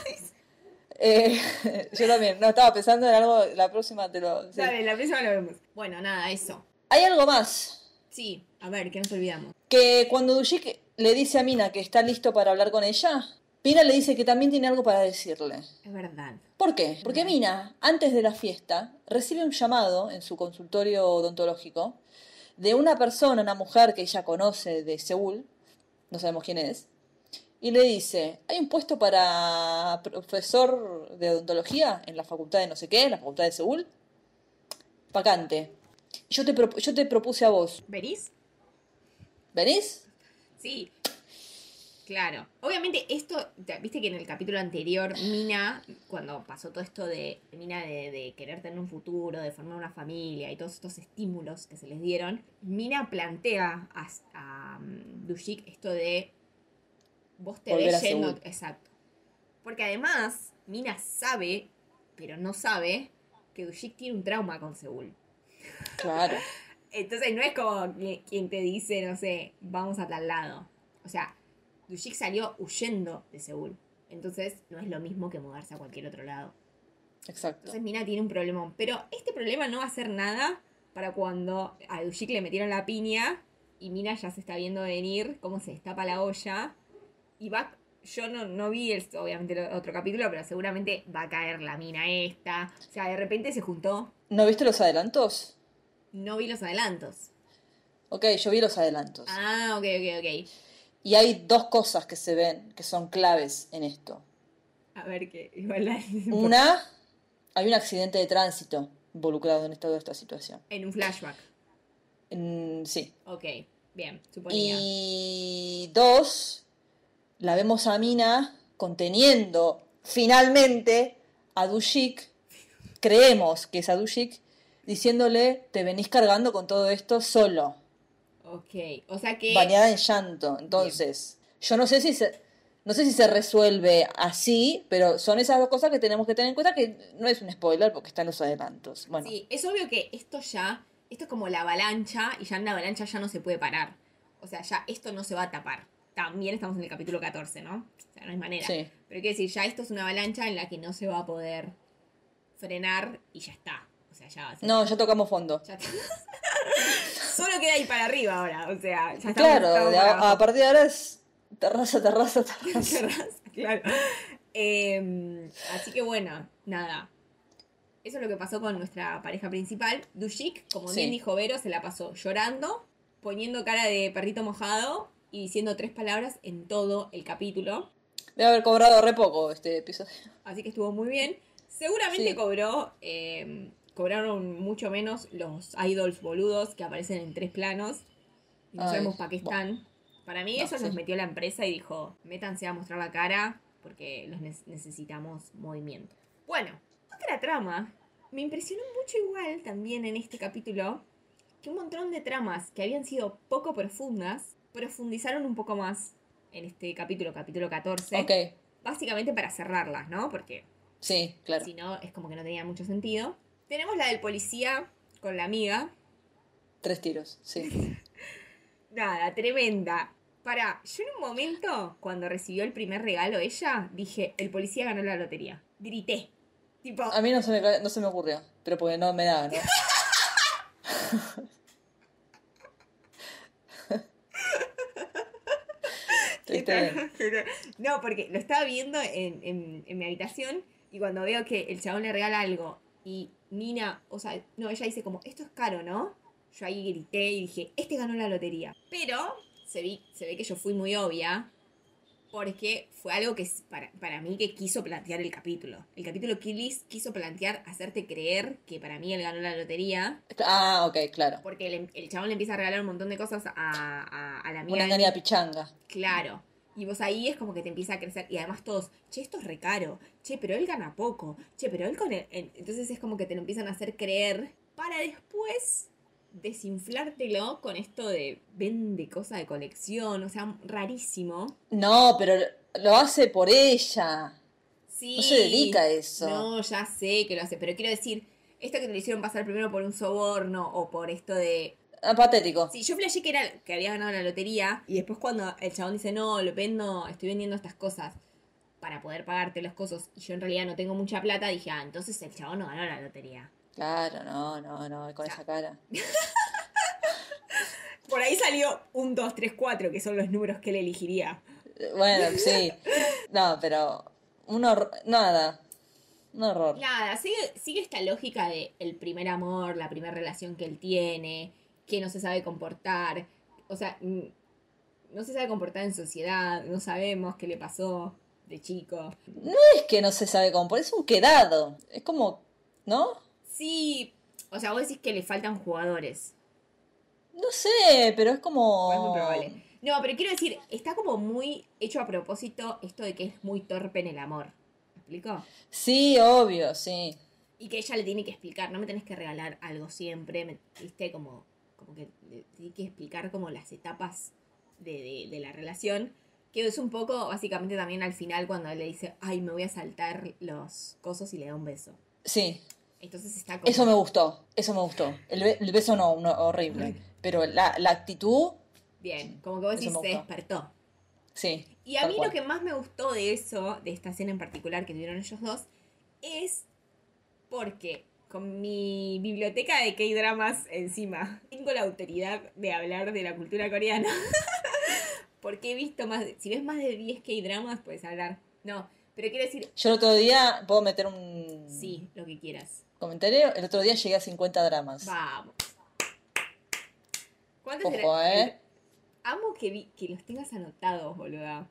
eh, yo también, no, estaba pensando en algo, la próxima te lo... sí. Dale, la próxima lo vemos. Bueno, nada, eso. Hay algo más, Sí, a ver, que nos olvidamos. que cuando Dushik le dice a Mina que está listo para hablar con ella, Mina le dice que también tiene algo para decirle. Es verdad. ¿Por qué? Porque Mina, antes de la fiesta, recibe un llamado en su consultorio odontológico de una persona, una mujer que ella conoce de Seúl, no sabemos quién es, y le dice, hay un puesto para profesor de odontología en la facultad de no sé qué, en la facultad de Seúl, vacante. Yo te, propu- yo te propuse a vos, ¿Venís? ¿venís? Sí. Claro. Obviamente esto, te- viste que en el capítulo anterior, Mina, cuando pasó todo esto de Mina de, de querer tener un futuro, de formar una familia y todos estos estímulos que se les dieron, Mina plantea a, a um, Dushik esto de vos te Volver ves yendo. Exacto. Porque además, Mina sabe, pero no sabe, que Dushik tiene un trauma con Seúl. Claro. Entonces no es como qui- quien te dice, no sé, vamos a tal lado. O sea, Dushik salió huyendo de Seúl. Entonces no es lo mismo que mudarse a cualquier otro lado. Exacto. Entonces Mina tiene un problemón. Pero este problema no va a ser nada para cuando a Dushik le metieron la piña y Mina ya se está viendo venir cómo se destapa la olla. Y va, yo no, no vi el, obviamente el otro capítulo, pero seguramente va a caer la mina esta. O sea, de repente se juntó. ¿No viste los adelantos? No vi los adelantos. Ok, yo vi los adelantos. Ah, ok, ok, ok. Y hay dos cosas que se ven que son claves en esto. A ver qué. Igual Una, hay un accidente de tránsito involucrado en esta, toda esta situación. En un flashback. Sí. Ok, bien, suponía. Y dos, la vemos a Mina conteniendo finalmente a Dushik, creemos que es a Dushik, diciéndole, te venís cargando con todo esto solo, Ok, o sea que. bañada en llanto. Entonces, yo no sé si se, no sé si se resuelve así, pero son esas dos cosas que tenemos que tener en cuenta que no es un spoiler porque están los adelantos. Bueno, Sí, es obvio que esto ya. Esto es como la avalancha y ya en la avalancha ya no se puede parar. O sea, ya esto no se va a tapar. También estamos en el capítulo 14, ¿no? O sea, no hay manera. sí. Pero quiero decir, ya esto es una avalancha en la que no se va a poder frenar y ya está. O sea, ya va a ser. No, ya tocamos fondo. Ya. Solo queda ir para arriba ahora. O sea, ya estamos. Claro, estamos a, partir de ahora es terraza, terraza, terraza. Terraza, claro. Eh, así que bueno, nada. Eso es lo que pasó con nuestra pareja principal. Dushik, como Sí. bien dijo Vero, se la pasó llorando, poniendo cara de perrito mojado y diciendo tres palabras en todo el capítulo. Debe haber cobrado re poco este episodio. Así que estuvo muy bien. Seguramente Sí. cobró eh, cobraron mucho menos los idols boludos que aparecen en tres planos. Y no Ay, sabemos para qué están. Para mí No, eso sí. nos metió la empresa y dijo, métanse a mostrar la cara porque los ne- necesitamos movimiento. Bueno, otra trama. Me impresionó mucho igual también en este capítulo que un montón de tramas que habían sido poco profundas profundizaron un poco más en este capítulo, capítulo 14. Ok, Básicamente para cerrarlas, ¿no? Porque sí, claro. si no es como que no tenía mucho sentido. Tenemos la del policía con la amiga. Tres tiros, sí. Nada, tremenda. Para, yo en un momento, cuando recibió el primer regalo ella, dije, el policía ganó la lotería. Grité. Tipo, A mí no se me, no se me ocurrió, pero porque no me da, ¿no? No, porque lo estaba viendo en, en- en mi habitación y cuando veo que el chabón le regala algo y Nina, o sea, no, ella dice como, esto es caro, ¿no? Yo ahí grité y dije, este ganó la lotería. Pero se, vi, se ve que yo fui muy obvia porque fue algo que para, para mí que quiso plantear el capítulo. El capítulo Killis quiso plantear, hacerte creer que para mí él ganó la lotería Ah, ok, claro. porque el, el chabón le empieza a regalar un montón de cosas a, a, a la amiga. Una de pichanga. Claro. Y vos ahí es como que te empieza a crecer. Y además todos, che, esto es re caro. Che, pero él gana poco. Che, pero él con el-". Entonces es como que te lo empiezan a hacer creer para después desinflártelo con esto de vende cosa de colección. O sea, rarísimo. No, pero lo hace por ella. Sí. No se dedica a eso. No, ya sé que lo hace. Pero quiero decir, esto que te lo hicieron pasar primero por un soborno o por esto de patético. Sí, yo flashé que era que había ganado la lotería y después cuando el chabón dice, no, lo vendo, estoy vendiendo estas cosas para poder pagarte los cosas y yo en realidad no tengo mucha plata, dije, ah, entonces el chabón no ganó la lotería. Claro, no, no, no, con esa cara. Por ahí salió un 2, 3, 4, que son los números que él elegiría. Bueno, sí. No, pero un horror. Nada. Un horror. Nada, sigue, sigue esta lógica de el primer amor, la primera relación que él tiene, que no se sabe comportar. O sea, no se sabe comportar en sociedad, no sabemos qué le pasó de chico. No es que no se sabe cómo, es un quedado. Es como. ¿No? Sí, o sea, vos decís que le faltan jugadores. No sé, pero es como. Es muy probable. No, pero quiero decir, está como muy hecho a propósito esto de que es muy torpe en el amor. ¿Me explico? Sí, obvio, sí. Y que ella le tiene que explicar, no me tenés que regalar algo siempre, me, viste, como, como que tiene que explicar como las etapas de, de- de la relación. Que es un poco, básicamente también al final cuando él le dice, ay, me voy a saltar los cosos y le da un beso. Sí. Entonces está como... Eso me gustó. Eso me gustó. El, be- el beso no, no, horrible. Pero la, la actitud, Bien, como que vos decís, se despertó. sí. Y a mí cual. lo que más me gustó de eso, de esta escena en particular que tuvieron ellos dos, es porque con mi biblioteca de K-dramas encima, tengo la autoridad de hablar de la cultura coreana. porque he visto más, de- si ves más de 10 K-dramas, puedes hablar. No, pero quiero decir, Yo el otro día, ¿puedo meter un sí, lo que quieras. comentario? El otro día llegué a 50 dramas. Vamos. ¿Cuántos Ojo, era- ¿eh? Amo que, vi- que los tengas anotados, boluda.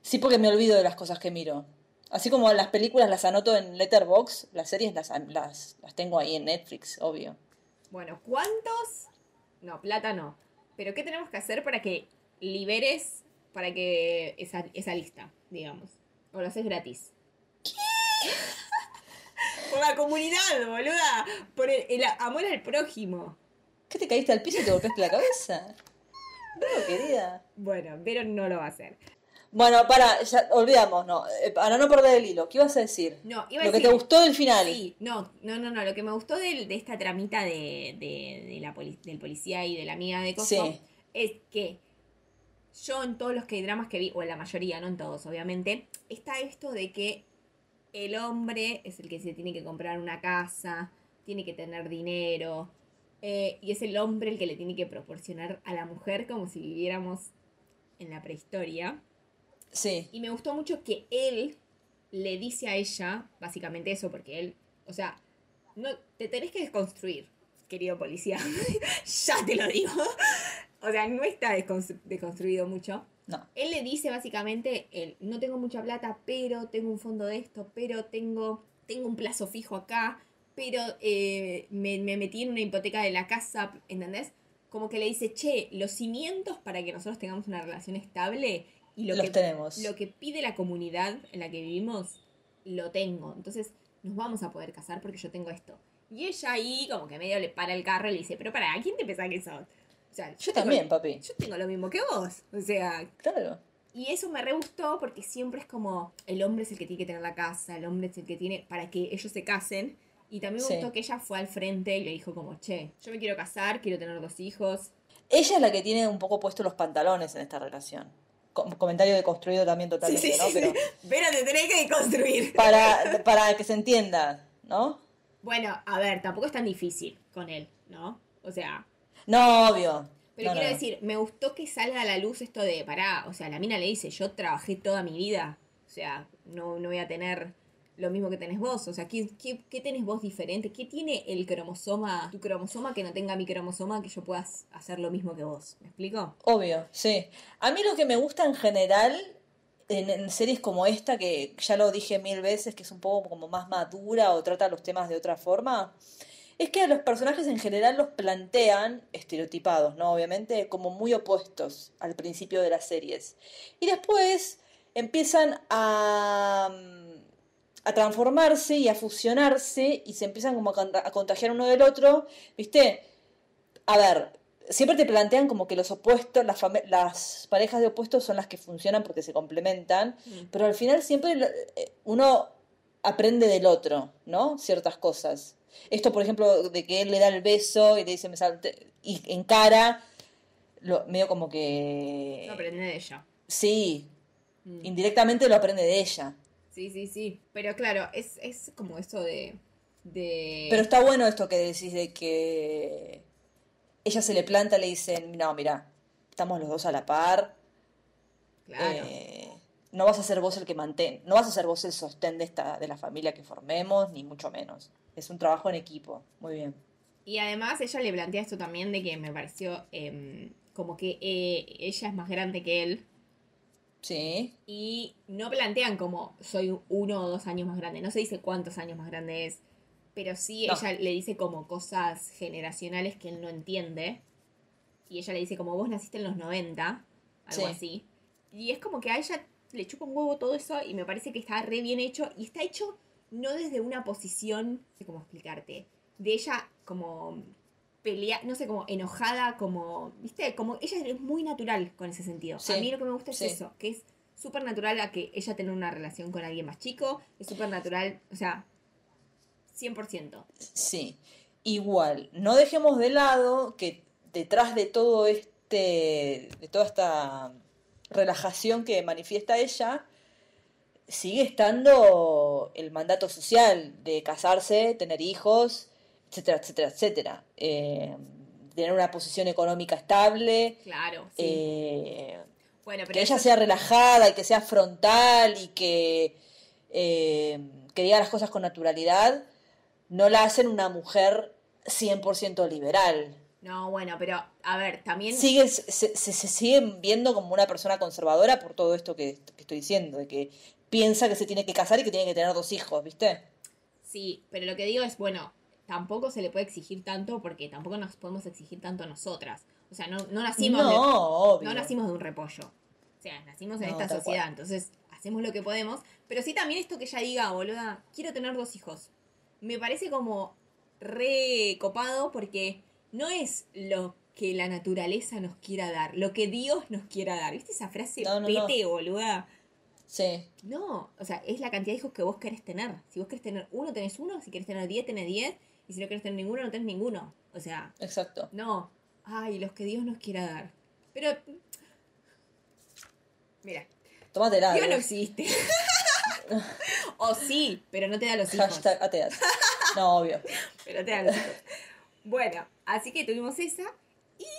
Sí, porque me olvido de las cosas que miro. Así como las películas las anoto en Letterboxd, las series las, las, las tengo ahí en Netflix, obvio. Bueno, ¿cuántos? No, plata no. Pero ¿qué tenemos que hacer para que liberes para que esa, esa lista, digamos? O lo haces gratis. Por la comunidad, boluda. Por el, el amor al prójimo. ¿Qué te caíste al piso y te golpeaste la cabeza? No, querida. Bueno, pero no lo va a hacer. Bueno, para, ya olvidamos, no. eh, Para no perder el hilo, ¿qué ibas a decir? No, iba a Lo que te gustó del final. Sí, no, no, no, no. Lo que me gustó de, esta tramita de, de- de la poli- del policía y de la amiga de Coso Sí. es que yo en todos los que dramas que vi, o en la mayoría, no en todos, obviamente, está esto de que el hombre es el que se tiene que comprar una casa, tiene que tener dinero, eh, y es el hombre el que le tiene que proporcionar a la mujer como si viviéramos en la prehistoria. Sí. Y me gustó mucho que él le dice a ella, básicamente eso, porque él, o sea, no, te tenés que desconstruir, querido policía. ya te lo digo. o sea, no está desconstru- desconstruido mucho. No. Él le dice básicamente, él, no tengo mucha plata, pero tengo un fondo de esto, pero tengo, tengo un plazo fijo acá, pero eh, me, me metí en una hipoteca de la casa, ¿entendés? Como que le dice, che, los cimientos para que nosotros tengamos una relación estable y lo, Los que, tenemos. lo que pide la comunidad en la que vivimos, lo tengo. Entonces, nos vamos a poder casar porque yo tengo esto. Y ella ahí como que medio le para el carro y le dice, pero para, ¿a quién te pensás que sos? O sea, Yo tengo- también, papi. Yo tengo lo mismo que vos. O sea, Claro. y eso me re gustó porque siempre es como el hombre es el que tiene que tener la casa, el hombre es el que tiene para que ellos se casen. Y también me Sí. gustó que ella fue al frente y le dijo como, che, yo me quiero casar, quiero tener dos hijos. Ella es la que tiene un poco puesto los pantalones en esta relación. Com- comentario deconstruido también totalmente, ¿no? Pero Pero te tenés que construir. para, para que se entienda, ¿no? Bueno, a ver, tampoco es tan difícil con él, ¿no? O sea, No, obvio. pero No, quiero no. decir, me gustó que salga a la luz esto de, pará, o sea, la mina le dice, yo trabajé toda mi vida, o sea, no, no voy a tener lo mismo que tenés vos, o sea, ¿qué, qué, qué tenés vos diferente? ¿Qué tiene el cromosoma, tu cromosoma que no tenga mi cromosoma que yo pueda hacer lo mismo que vos? ¿Me explico? Obvio, sí. A mí lo que me gusta en general en, series como esta, que ya lo dije mil veces, que es un poco como más madura o trata los temas de otra forma, es que a los personajes en general los plantean, estereotipados, ¿no? Obviamente, como muy opuestos al principio de las series. Y después empiezan a, a transformarse y a fusionarse y se empiezan como a, con- a contagiar uno del otro, ¿viste? A ver, siempre te plantean como que los opuestos, las, las parejas de opuestos son las que funcionan porque se complementan, Mm. pero al final siempre lo- eh, uno aprende del otro, ¿no? Ciertas cosas. Esto, por ejemplo, de que él le da el beso y le dice, me salte, y encara, lo, medio como que... No aprendí de ella. Sí, Mm. indirectamente lo aprende de ella. Sí, sí, sí. Pero claro, es, es como eso de... de... Pero está bueno esto que decís de que ella se le planta y le dicen, no, mira, estamos los dos a la par, Claro. eh, no vas a ser vos el que mantén, no vas a ser vos el sostén de esta, de la familia que formemos, ni mucho menos. Es un trabajo en equipo. Muy bien. Y además ella le plantea esto también de que me pareció em, como que eh, ella es más grande que él. Sí, Y no plantean como soy uno o dos años más grande. No se dice cuántos años más grande es. Pero sí No. ella le dice como cosas generacionales que él no entiende. Y ella le dice como vos naciste en los 90. Algo Sí. así. Y es como que a ella le chupa un huevo todo eso. Y me parece que está re bien hecho. Y está hecho no desde una posición. No sé cómo explicarte. De ella como pelea, no sé, como enojada, como, viste, como ella es muy natural con ese sentido. Sí, A mí lo que me gusta es sí. eso, que es súper natural a que ella tenga una relación con alguien más chico, es súper natural, o sea, 100%. sí. Igual, no dejemos de lado que detrás de todo este, de toda esta relajación que manifiesta ella, sigue estando el mandato social de casarse, tener hijos, etcétera, etcétera, etcétera. Eh, tener una posición económica estable, Claro, sí. eh, bueno, pero que ella sea relajada y que sea frontal y que, eh, que diga las cosas con naturalidad, no la hacen una mujer 100% liberal. No, bueno, pero a ver, también... Sigue, se, se, se siguen viendo como una persona conservadora por todo esto que, que estoy diciendo, de que piensa que se tiene que casar y que tiene que tener dos hijos, ¿viste? Sí, pero lo que digo es, bueno, tampoco se le puede exigir tanto porque tampoco nos podemos exigir tanto a nosotras. O sea, no, no nacimos no, de- obvio. No nacimos de un repollo. O sea, nacimos en No, esta sociedad, cual. entonces hacemos lo que podemos. Pero sí también esto que ella diga, boluda, quiero tener dos hijos. Me parece como re copado porque no es lo que la naturaleza nos quiera dar, lo que Dios nos quiera dar. ¿Viste esa frase No, no, no. pete, boluda? Sí, No, o sea, es la cantidad de hijos que vos querés tener. Si vos querés tener uno, tenés uno. Si querés tener diez, tenés diez. Y si no querés tener ninguno, no tenés ninguno. O sea, exacto. no. Ay, los que Dios nos quiera dar. Pero... Mira, Tómatela. Dios no existe. o sí, pero no te da los hijos. Hashtag ateas. No, obvio. Pero te da los hijos. Bueno, así que tuvimos esa.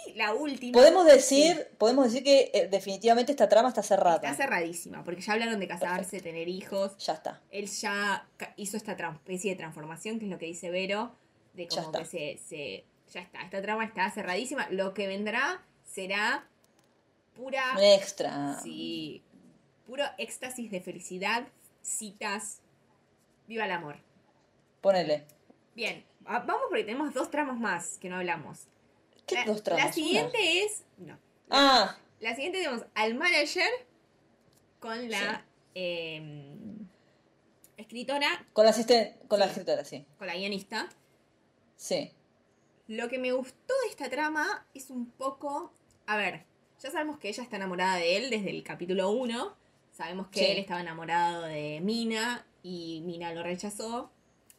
Y la última. Podemos decir, podemos decir que eh, definitivamente esta trama está cerrada. Está cerradísima, porque ya hablaron de casarse, tener hijos. Ya está. Él ya hizo esta especie de transformación, que es lo que dice Vero, de como que se, se. Ya está, esta trama está cerradísima. Lo que vendrá será pura. Un extra. Sí. Puro éxtasis de felicidad, citas. Viva el amor. Ponele. Bien, va- vamos porque tenemos dos tramas más que no hablamos. ¿Qué la, dos? La siguiente es. No. Ah, La siguiente tenemos al manager con la em, escritora, con la asistente, con la escritora, sí. con la guionista. Sí. Lo que me gustó de esta trama es un poco. A ver, ya sabemos que ella está enamorada de él desde el capítulo 1. Sabemos que Sí. él estaba enamorado de Mina y Mina lo rechazó.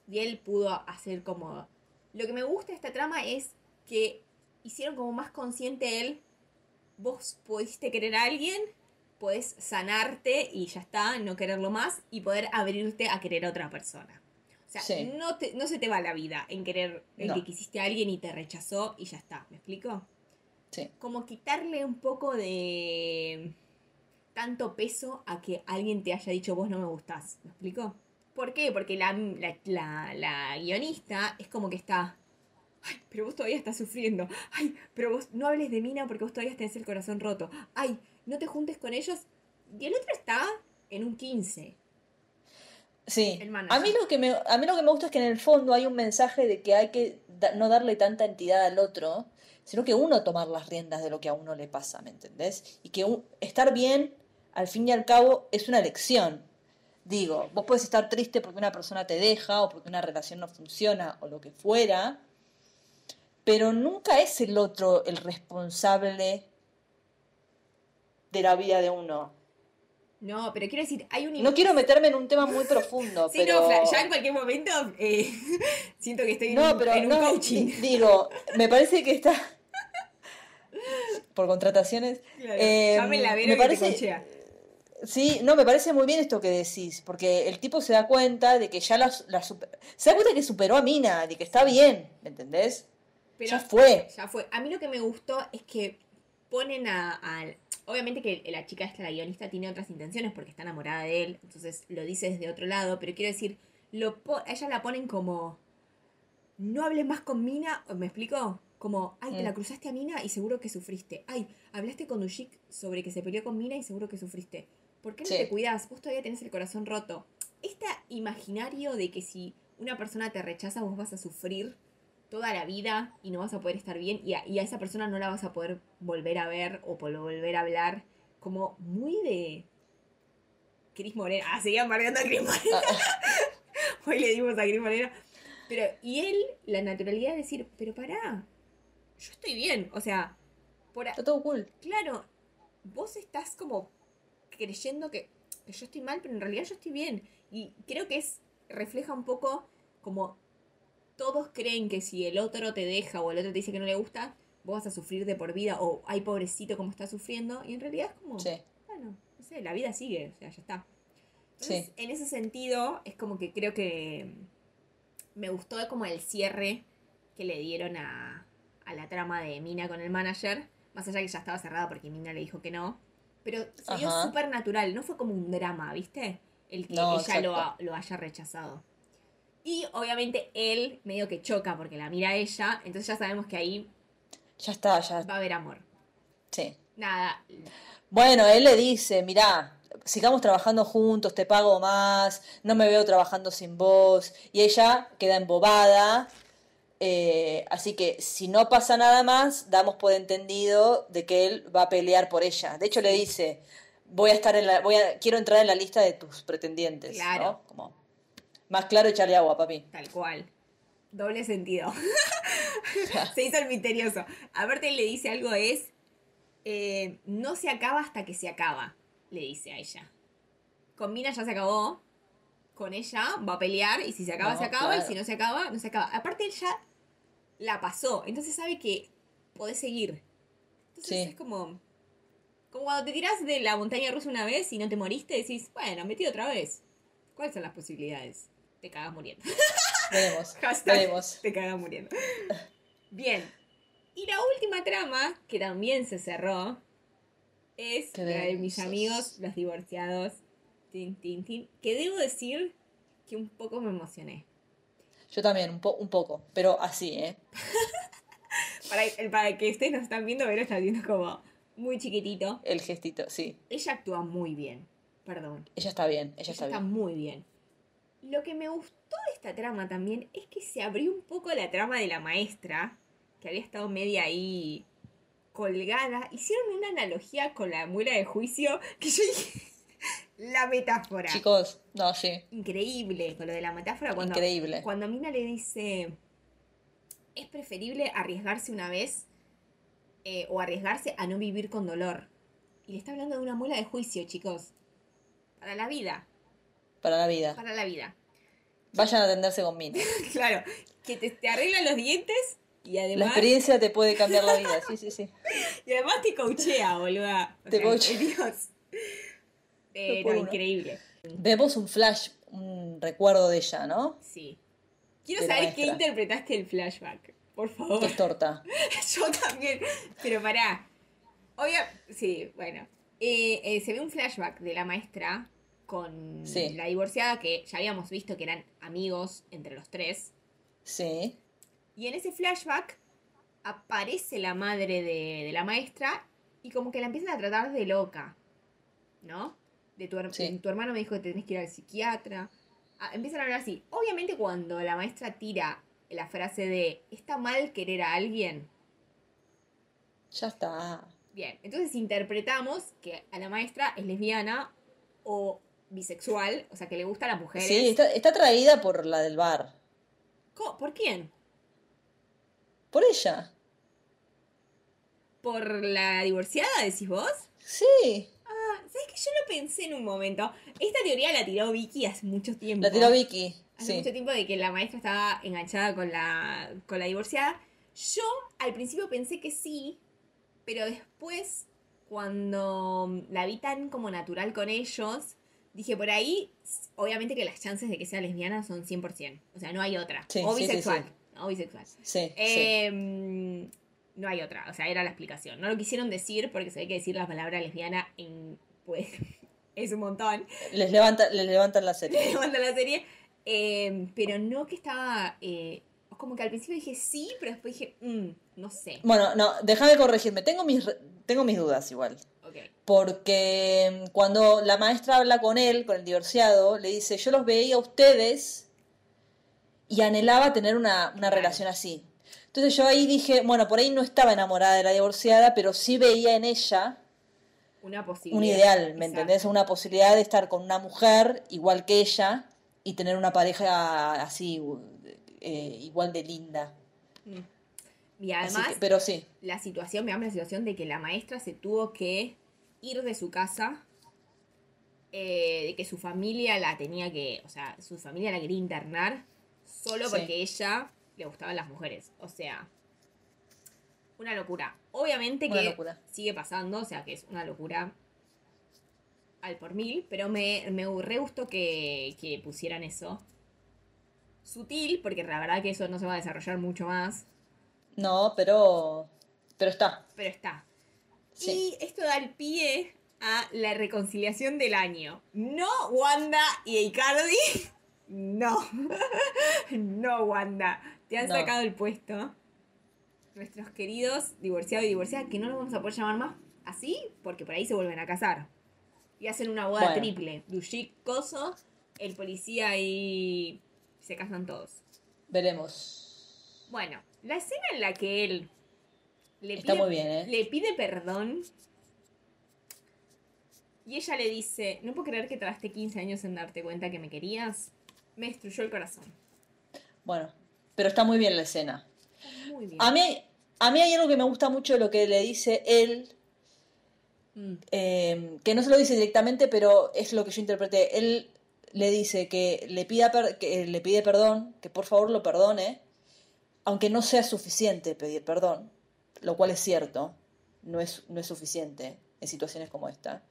Y él pudo hacer como. Lo que me gusta de esta trama es que hicieron como más consciente él. Vos pudiste querer a alguien, podés sanarte y ya está, no quererlo más y poder abrirte a querer a otra persona. O sea, Sí. no, te- no se te va la vida en querer, No. que quisiste a alguien y te rechazó y ya está. ¿Me explico? Sí. Como quitarle un poco de tanto peso a que alguien te haya dicho vos no me gustás. ¿Me explico? ¿Por qué? Porque la, la, la- la guionista es como que está. Ay, pero vos todavía estás sufriendo. Ay, pero vos no hables de Mina porque vos todavía tenés el corazón roto. Ay, no te juntes con ellos. Y el otro está en un 15. Sí. A mí, lo que me, a mí lo que me gusta es que en el fondo hay un mensaje de que hay que da- no darle tanta entidad al otro, sino que uno tomar las riendas de lo que a uno le pasa, ¿me entendés? Y que un- estar bien, al fin y al cabo, es una elección. Digo, vos puedes estar triste porque una persona te deja o porque una relación no funciona o lo que fuera, pero nunca es el otro el responsable de la vida de uno. No, pero quiero decir, hay un. No quiero meterme en un tema muy profundo, Sí, pero... no, ya en cualquier momento eh, siento que estoy en No, un, pero en un no, coaching. di- digo, me parece que está por contrataciones. Claro, eh, la me que te parece, sí, no, me parece muy bien esto que decís, porque el tipo se da cuenta de que ya la, la super- se da cuenta que superó a Mina, de que está bien, ¿me entendés? Pero ya fue. Ya fue. A mí lo que me gustó es que ponen a, al- Obviamente que la chica esta, la guionista, tiene otras intenciones porque está enamorada de él, entonces lo dice desde otro lado, pero quiero decir, lo po- a ella la ponen como... No hables más con Mina, ¿me explico? Como, ay, te Mm. la cruzaste a Mina y seguro que sufriste. Ay, hablaste con Dushik sobre que se peleó con Mina y seguro que sufriste. ¿Por qué no Sí. te cuidas? Vos todavía tenés el corazón roto. Este imaginario de que si una persona te rechaza vos vas a sufrir toda la vida y no vas a poder estar bien y a, y a esa persona no la vas a poder volver a ver o por volver a hablar, como muy de Cris Morena. Ah, seguía amargando a Cris Morena. Hoy le dimos a Cris Morena. Pero, y él, la naturalidad de decir, pero pará, yo estoy bien. O sea, por Está todo cool. claro, vos estás como creyendo que, que yo estoy mal, pero en realidad yo estoy bien. Y creo que es, refleja un poco como todos creen que si el otro te deja o el otro te dice que no le gusta, vos vas a sufrir de por vida o ay pobrecito como está sufriendo. Y en realidad es como, Sí, bueno, no sé, la vida sigue, o sea, ya está. Entonces, Sí. en ese sentido, es como que creo que me gustó como el cierre que le dieron a, a la trama de Mina con el manager. Más allá que ya estaba cerrada porque Mina le dijo que no. Pero se dio súper natural, no fue como un drama, ¿viste? El que No, ella lo, lo haya rechazado. Y obviamente él medio que choca porque la mira a ella, entonces ya sabemos que ahí ya está, ya. va a haber amor. Sí. Nada, Bueno, él le dice, mirá, sigamos trabajando juntos, te pago más, no me veo trabajando sin vos. Y ella queda embobada. eh, así que si no pasa nada más, damos por entendido de que él va a pelear por ella. De hecho, le dice, voy a estar en la, voy a, quiero entrar en la lista de tus pretendientes. Claro. ¿no? Como, más claro echarle agua, papi. Tal cual. Doble sentido. se hizo el misterioso. Aparte él le dice algo es, eh, no se acaba hasta que se acaba, le dice a ella. Con Mina ya se acabó, con ella va a pelear y si se acaba, No, se acaba y si no se acaba, no se acaba. Aparte él ya la pasó, entonces sabe que podés seguir. Entonces Sí. es como... Como cuando te tirás de la montaña rusa una vez y no te moriste, decís, bueno, metí otra vez. ¿Cuáles son las posibilidades? Te cagas muriendo. Veremos. Hashtag veremos. te cagas muriendo. Bien. Y la última trama, que también se cerró, es Qué la de mis amigos, los divorciados. Tin, tin, tin. Que debo decir que un poco me emocioné. Yo también, un, po- un poco, pero así, ¿eh? Para, el- para que ustedes nos están viendo, Vero está viendo como muy chiquitito. El gestito, sí. Ella actúa muy bien. Perdón. Ella está bien, ella Ella está está bien. muy bien. Lo que me gustó de esta trama también es que se abrió un poco la trama de la maestra, que había estado media ahí colgada. Hicieron una analogía con la muela de juicio que yo dije. la metáfora. Chicos, no, sí. Increíble con lo de la metáfora. Cuando, Increíble. Cuando Mina le dice. Es preferible arriesgarse una vez eh, o arriesgarse a no vivir con dolor. Y le está hablando de una muela de juicio, chicos. Para la vida. Para la vida. Para la vida. Vayan a atenderse con Mina. claro, que te, te arreglan los dientes y además. La experiencia te puede cambiar la vida, sí, sí, sí. Y además te coachea, boluda. O Te sea, coachea. Dios. Eh, no, increíble. Vemos un flash, un recuerdo de ella, ¿no? Sí. Quiero De saber qué interpretaste el flashback. Por favor. Que es torta. Yo también. Pero pará. Obvia. Sí, bueno. Eh, eh, se ve un flashback de la maestra con Sí. la divorciada que ya habíamos visto que eran amigos entre los tres. Sí. Y en ese flashback aparece la madre de, de la maestra y como que la empiezan a tratar de loca. ¿No? De tu, Sí. tu hermano me dijo que tenés que ir al psiquiatra. Ah, empiezan a hablar así. Obviamente cuando la maestra tira la frase de ¿está mal querer a alguien? Ya está. Bien, entonces interpretamos que a la maestra es lesbiana o bisexual, o sea, que le gusta a las mujeres. Sí, está, está atraída por la del bar. ¿Cómo? ¿Por quién? Por ella. ¿Por la divorciada, decís vos? Sí. Ah, ¿sabes que yo lo pensé en un momento? Esta teoría la tiró Vicky hace mucho tiempo. La tiró Vicky. Hace Sí. mucho tiempo de que la maestra estaba enganchada con la, con la divorciada. Yo al principio pensé que sí, pero después, cuando la vi tan como natural con ellos, dije por ahí, obviamente que las chances de que sea lesbiana son 100%. O sea, no hay otra. Sí, o sí, bisexual. sí. O bisexual. Eh, No hay otra, o sea, era la explicación. No lo quisieron decir porque se ve que decir la palabra lesbiana en, pues, es un montón. Les, levanta, les levantan la serie. Levanta la serie. Eh, pero no que estaba. eh, como que al principio dije sí, pero después dije, "Mm, no sé. Bueno, no, déjame corregirme. Tengo mis, tengo mis dudas igual. Porque cuando la maestra habla con él, con el divorciado, le dice, yo los veía a ustedes y anhelaba tener una, una Claro. relación así. Entonces yo ahí dije, bueno, por ahí no estaba enamorada de la divorciada, pero sí veía en ella Una posibilidad. un ideal, ¿me Exacto. entendés? Una posibilidad de estar con una mujer igual que ella y tener una pareja así, eh, igual de linda. Mm. Y además, que- pero sí, la situación, veamos la situación de que la maestra se tuvo que ir de su casa, eh, de que su familia la tenía que, o sea, su familia la quería internar solo Sí. porque ella le gustaban las mujeres. O sea, una locura. Obviamente Una que locura. sigue pasando, o sea, que es una locura al por mil, pero me, me re gustó que, que pusieran eso. Sutil, porque la verdad que eso no se va a desarrollar mucho más. No, pero, pero está. pero está. Sí. Y esto da el pie a la reconciliación del año. No Wanda y Icardi. No. no Wanda. Te han No. sacado el puesto. Nuestros queridos divorciados y divorciadas, que no los vamos a poder llamar más así, porque por ahí se vuelven a casar. Y hacen una boda Bueno. triple. Dushik Coso, el policía y se casan todos. Veremos. Bueno, la escena en la que él le Está pide, muy bien, ¿eh? le pide perdón y ella le dice, no puedo creer que tardaste 15 años en darte cuenta que me querías. Me destruyó el corazón. Bueno, pero está muy bien la escena. Muy bien. A mí, a mí hay algo que me gusta mucho de lo que le dice él, Mm, eh, que no se lo dice directamente, pero es lo que yo interpreté. Él le dice que le, pida per- que le pide perdón, que por favor lo perdone, aunque no sea suficiente pedir perdón, lo cual es cierto, no es, no es suficiente en situaciones como esta,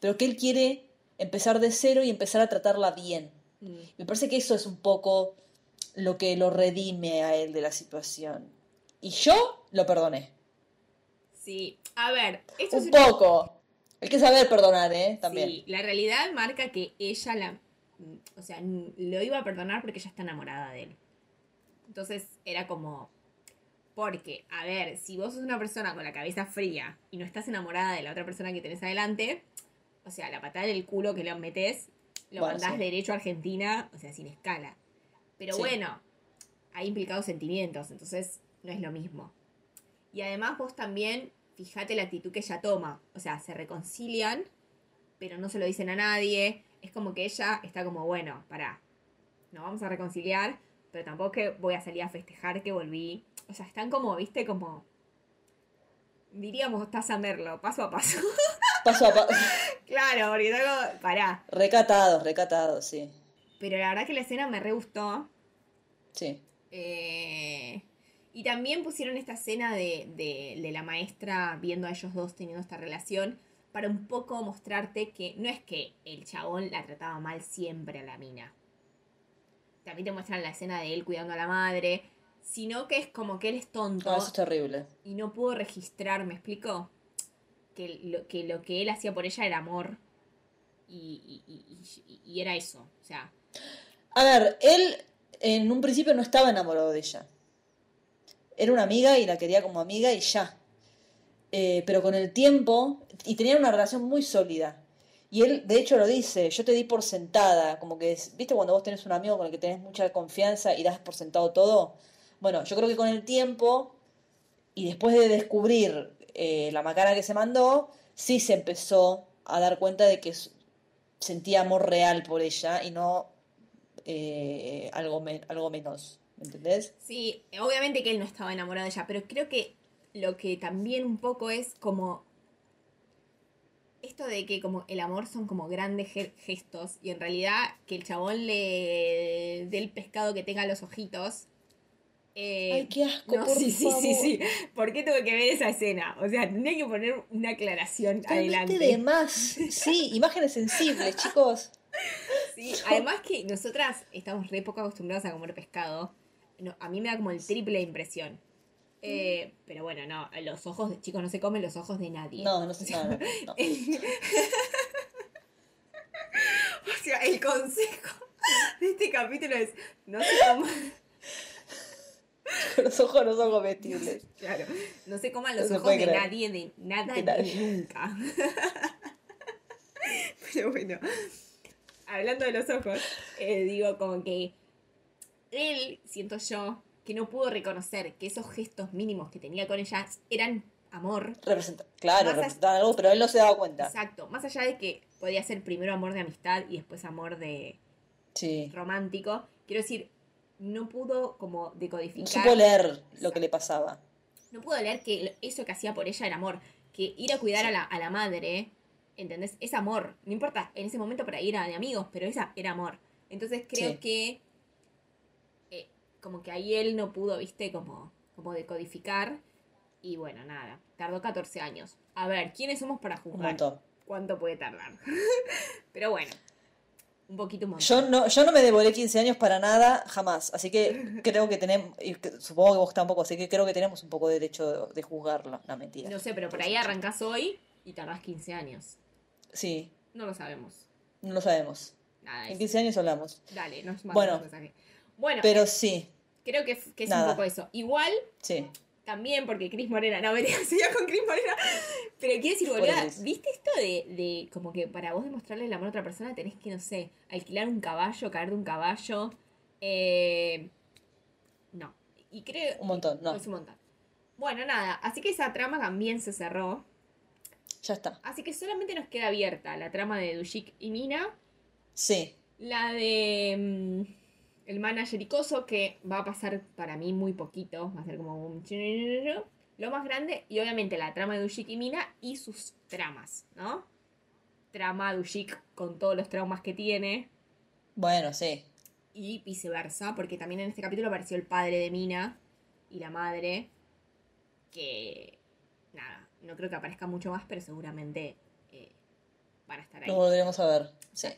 pero que él quiere empezar de cero y empezar a tratarla bien. mm. Me parece que eso es un poco lo que lo redime a él de la situación. Y yo lo perdoné. Sí, a ver, esto es Un poco. Hay que saber perdonar, ¿eh? También. Sí, la realidad marca que ella la. O sea, lo iba a perdonar porque ella está enamorada de él. Entonces era como. Porque, a ver, si vos sos una persona con la cabeza fría y no estás enamorada de la otra persona que tenés adelante, o sea, la patada del culo que le metés lo Bueno, mandás sí. derecho a Argentina, o sea, sin escala. Pero Sí. bueno, hay implicados sentimientos, entonces no es lo mismo. Y además vos también, fíjate la actitud que ella toma. O sea, se reconcilian, pero no se lo dicen a nadie. Es como que ella está como, bueno, pará, nos vamos a reconciliar, pero tampoco que voy a salir a festejar que volví. O sea, están como, viste, como... Diríamos, estás a merlo, paso a paso. Paso a paso. claro, porque como, pará. recatados, recatados, sí. Pero la verdad que la escena me re gustó. Sí. Eh, y también pusieron esta escena de, de, de la maestra viendo a ellos dos teniendo esta relación para un poco mostrarte que no es que el chabón la trataba mal siempre a la mina. También te muestran la escena de él cuidando a la madre, sino que es como que él es tonto No, eso es terrible. y no pudo registrar, ¿me explico? Que lo que, lo que él hacía por ella era amor. Y, y- y- y- y era eso. O sea, A ver, él en un principio no estaba enamorado de ella. Era una amiga y la quería como amiga y ya. Eh, pero con el tiempo, y tenían una relación muy sólida. Y él, de hecho, lo dice, yo te di por sentada, como que, ¿viste cuando vos tenés un amigo con el que tenés mucha confianza y das por sentado todo? Bueno, yo creo que con el tiempo, y después de descubrir eh, la macana que se mandó, sí se empezó a dar cuenta de que sentía amor real por ella y no eh, algo, me- algo menos, ¿me entendés? Sí, obviamente que él no estaba enamorado de ella, pero creo que lo que también un poco es como esto de que como el amor son como grandes ge- gestos y en realidad que el chabón le dé el pescado que tenga los ojitos. eh, Ay, qué asco, no, por sí, sí, sí, sí. ¿Por qué tuve que ver esa escena? O sea, tenía que poner una aclaración adelante. de más. Sí, imágenes sensibles, chicos. Sí, además que nosotras estamos re poco acostumbradas a comer pescado. No, a mí me da como el triple de impresión. Eh, pero bueno, no, los ojos de chicos no se comen los ojos de nadie. No, no no. El- o sea, el consejo de este capítulo es no se coman, Los ojos no son comestibles. claro, no se coman los No se ojos de creer. nadie, de nada, De ni nadie. nunca. pero bueno, hablando de los ojos, eh, digo como que él, siento yo, que no pudo reconocer que esos gestos mínimos que tenía con ella eran amor. Representa, claro, Más representaban algo, pero él no se daba cuenta. Exacto, más allá de que podía ser primero amor de amistad y después amor de Sí. romántico, quiero decir, no pudo como No decodificar, supo leer lo que le pasaba. no pudo leer que eso que hacía por ella era amor, que ir a cuidar a, la, a la madre, ¿entendés? Es amor, no importa, en ese momento para ir a de amigos, pero esa era amor. Entonces creo Sí. que como que ahí él no pudo, viste, como, como decodificar. Y bueno, nada, tardó 14 años. A ver, ¿quiénes somos para Un juzgar? montón. ¿Cuánto puede tardar? pero bueno, un poquito más. Yo no, yo no me devoré 15 años para nada, jamás. Así que creo que tenemos, y supongo que vos tampoco, así que creo que tenemos un poco de derecho de, de juzgarlo. No, mentira. No sé, pero por ahí arrancás hoy y tardás 15 años. Sí, No lo sabemos. no lo sabemos. Nada, En es- 15 años hablamos. Dale, nos mandas Bueno. un mensaje. Bueno, Pero sí, creo que, que es Nada. un poco eso. Igual, sí. también porque Cris Morena, no, me seguía con Cris Morena. Pero quiero decir, boluda. ¿viste esto de, de como que para vos demostrarle el amor a otra persona tenés que, no sé, alquilar un caballo, caer de un caballo? Eh, no. Y creo... Un montón, no. Es un montón. Bueno, nada, así que esa trama también se cerró. Ya está. Así que solamente nos queda abierta la trama de Dushik y Mina. Sí, La de mm, el manager Icoso, que va a pasar para mí muy poquito. Va a ser como un... Lo más grande, y obviamente la trama de Dushik y Mina y sus tramas, ¿no? Trama Dushik con todos los traumas que tiene. bueno, sí. Y viceversa, porque también en este capítulo apareció el padre de Mina y la madre. Que... Nada, no creo que aparezca mucho más, pero seguramente eh, van a estar ahí. Lo volveremos a ver. Sí.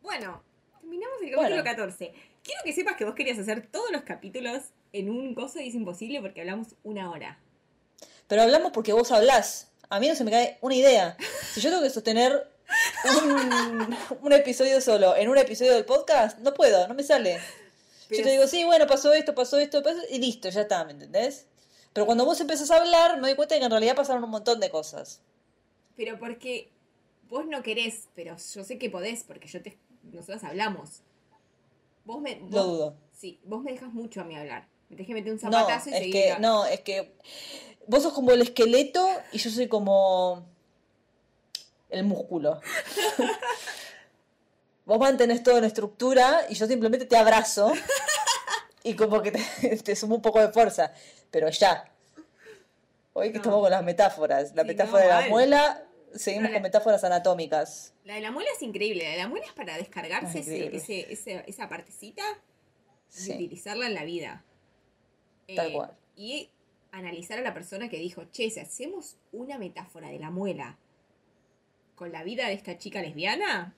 Bueno, terminamos el capítulo Bueno. 14. Quiero que sepas que vos querías hacer todos los capítulos en un coso y es imposible porque hablamos una hora. Pero hablamos porque vos hablás. A mí no se me cae una idea. Si yo tengo que sostener un, un episodio solo en un episodio del podcast, no puedo, no me sale. Pero- Yo te digo, sí, bueno, pasó esto, pasó esto, pasó- y listo, ya está, ¿me entendés? Pero cuando vos empezás a hablar, me doy cuenta de que en realidad pasaron un montón de cosas. Pero porque vos no querés, pero yo sé que podés, porque yo te, nosotras hablamos. Vos me. Lo dudo. Sí, vos me dejas mucho a mí hablar. Me que meter un No, zapatazo y es seguir. que, no, es que vos sos como el esqueleto y yo soy como el músculo. Vos mantenés todo en estructura y yo simplemente te abrazo y como que te, te sumo un poco de fuerza. Pero ya. Hoy que No. estamos con las metáforas. La Sí, metáfora no, de la muela, seguimos la- con metáforas anatómicas. La de la muela es increíble. La de la muela es para descargarse Es ese, increíble. ese- ese- esa partecita y utilizarla en la vida. Tal Eh, cual. Y analizar a la persona que dijo, che, si hacemos una metáfora de la muela con la vida de esta chica lesbiana,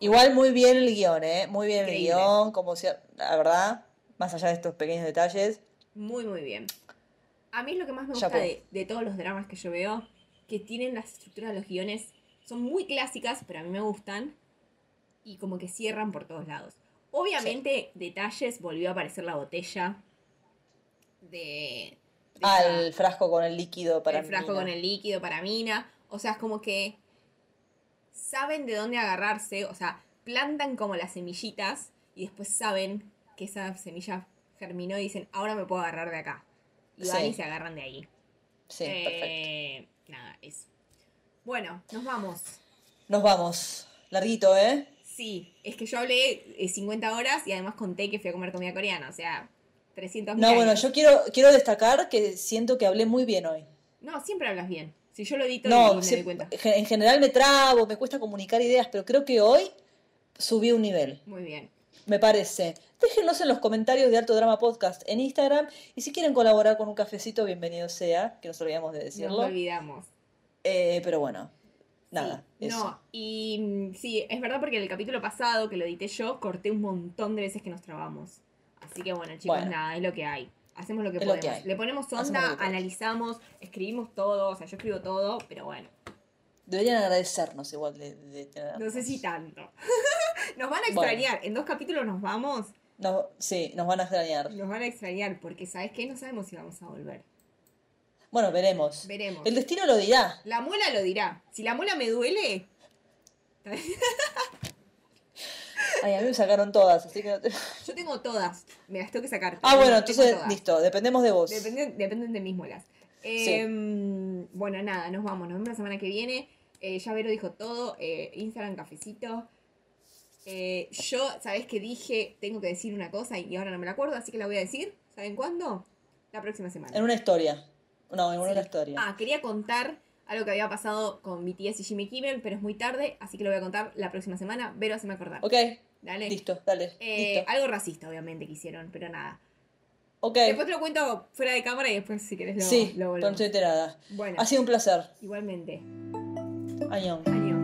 Igual muy bien el guion, ¿eh? Muy bien Increíble. el guion, como si, la verdad, más allá de estos pequeños detalles. muy, muy bien. A mí es lo que más me gusta de, de todos los dramas que yo veo, que tienen las estructuras de los guiones, son muy clásicas, pero a mí me gustan, y como que cierran por todos lados. Obviamente, detalles, volvió a aparecer la botella de... de Al esa- frasco con el líquido para el frasco Mina. con el líquido para mina. O sea, es como que saben de dónde agarrarse, o sea, plantan como las semillitas y después saben que esa semilla germinó y dicen, ahora me puedo agarrar de acá. Y van Sí. y se agarran de ahí. Sí, perfecto. Eh, Nada, eso. Bueno, nos vamos. Nos vamos. Larguito, ¿eh? Sí, es que yo hablé eh, 50 horas y además conté que fui a comer comida coreana, o sea, 300 No, bueno, yo quiero, quiero destacar que siento que hablé muy bien hoy. No, siempre hablas bien. Si yo lo edito No, me doy cuenta. en general me trabo, me cuesta comunicar ideas, pero creo que hoy subí un nivel, Muy bien. Me parece. Déjenos en los comentarios de Alto Drama Podcast en Instagram y si quieren colaborar con un cafecito, bienvenido sea, que nos olvidamos de Nos decirlo. olvidamos. Eh, pero bueno, nada, Sí, eso. No, y mm, sí, es verdad porque en el capítulo pasado que lo edité yo, corté un montón de veces que nos trabamos. Así que bueno, chicos, Bueno. nada, es lo que hay. Hacemos lo que Es lo podemos. que hay. Le ponemos onda, lo que analizamos, escribimos todo, o sea, yo escribo todo, pero bueno, Deberían agradecernos igual de, no sé si tanto. nos van a Bueno. extrañar, en dos capítulos nos vamos, No, sí, nos van a extrañar. nos van a extrañar, porque ¿sabes qué? No sabemos si vamos a volver. Bueno, veremos. Veremos. El destino lo dirá. La muela lo dirá. Si la muela me duele, Ay, a mí me sacaron todas, así que... no te- yo tengo todas, me las tengo que sacar. Ah, bueno, entonces, listo, dependemos de vos. Dependen, dependen de mis muelas. Eh, Bueno, nada, nos vamos. Nos vemos la semana que viene. Eh, ya Vero dijo todo. eh, Instagram, cafecito. Eh, yo, ¿sabés que dije? Tengo que decir una cosa y ahora no me la acuerdo, así que la voy a decir. ¿Saben cuándo? La próxima semana. En una historia. No, en una Sí. historia. Ah, quería contar algo que había pasado con BTS y Jimmy Kimmel, pero es muy tarde, así que lo voy a contar la próxima semana. Vero, me acordar. Ok, Dale. listo, dale. Eh, listo. algo racista, obviamente, que hicieron, pero nada. Ok, Después te lo cuento fuera de cámara y después, si querés, lo, sí, lo volvemos. estoy enterada. Bueno, Ha sido un placer. igualmente. Añón. Adiós.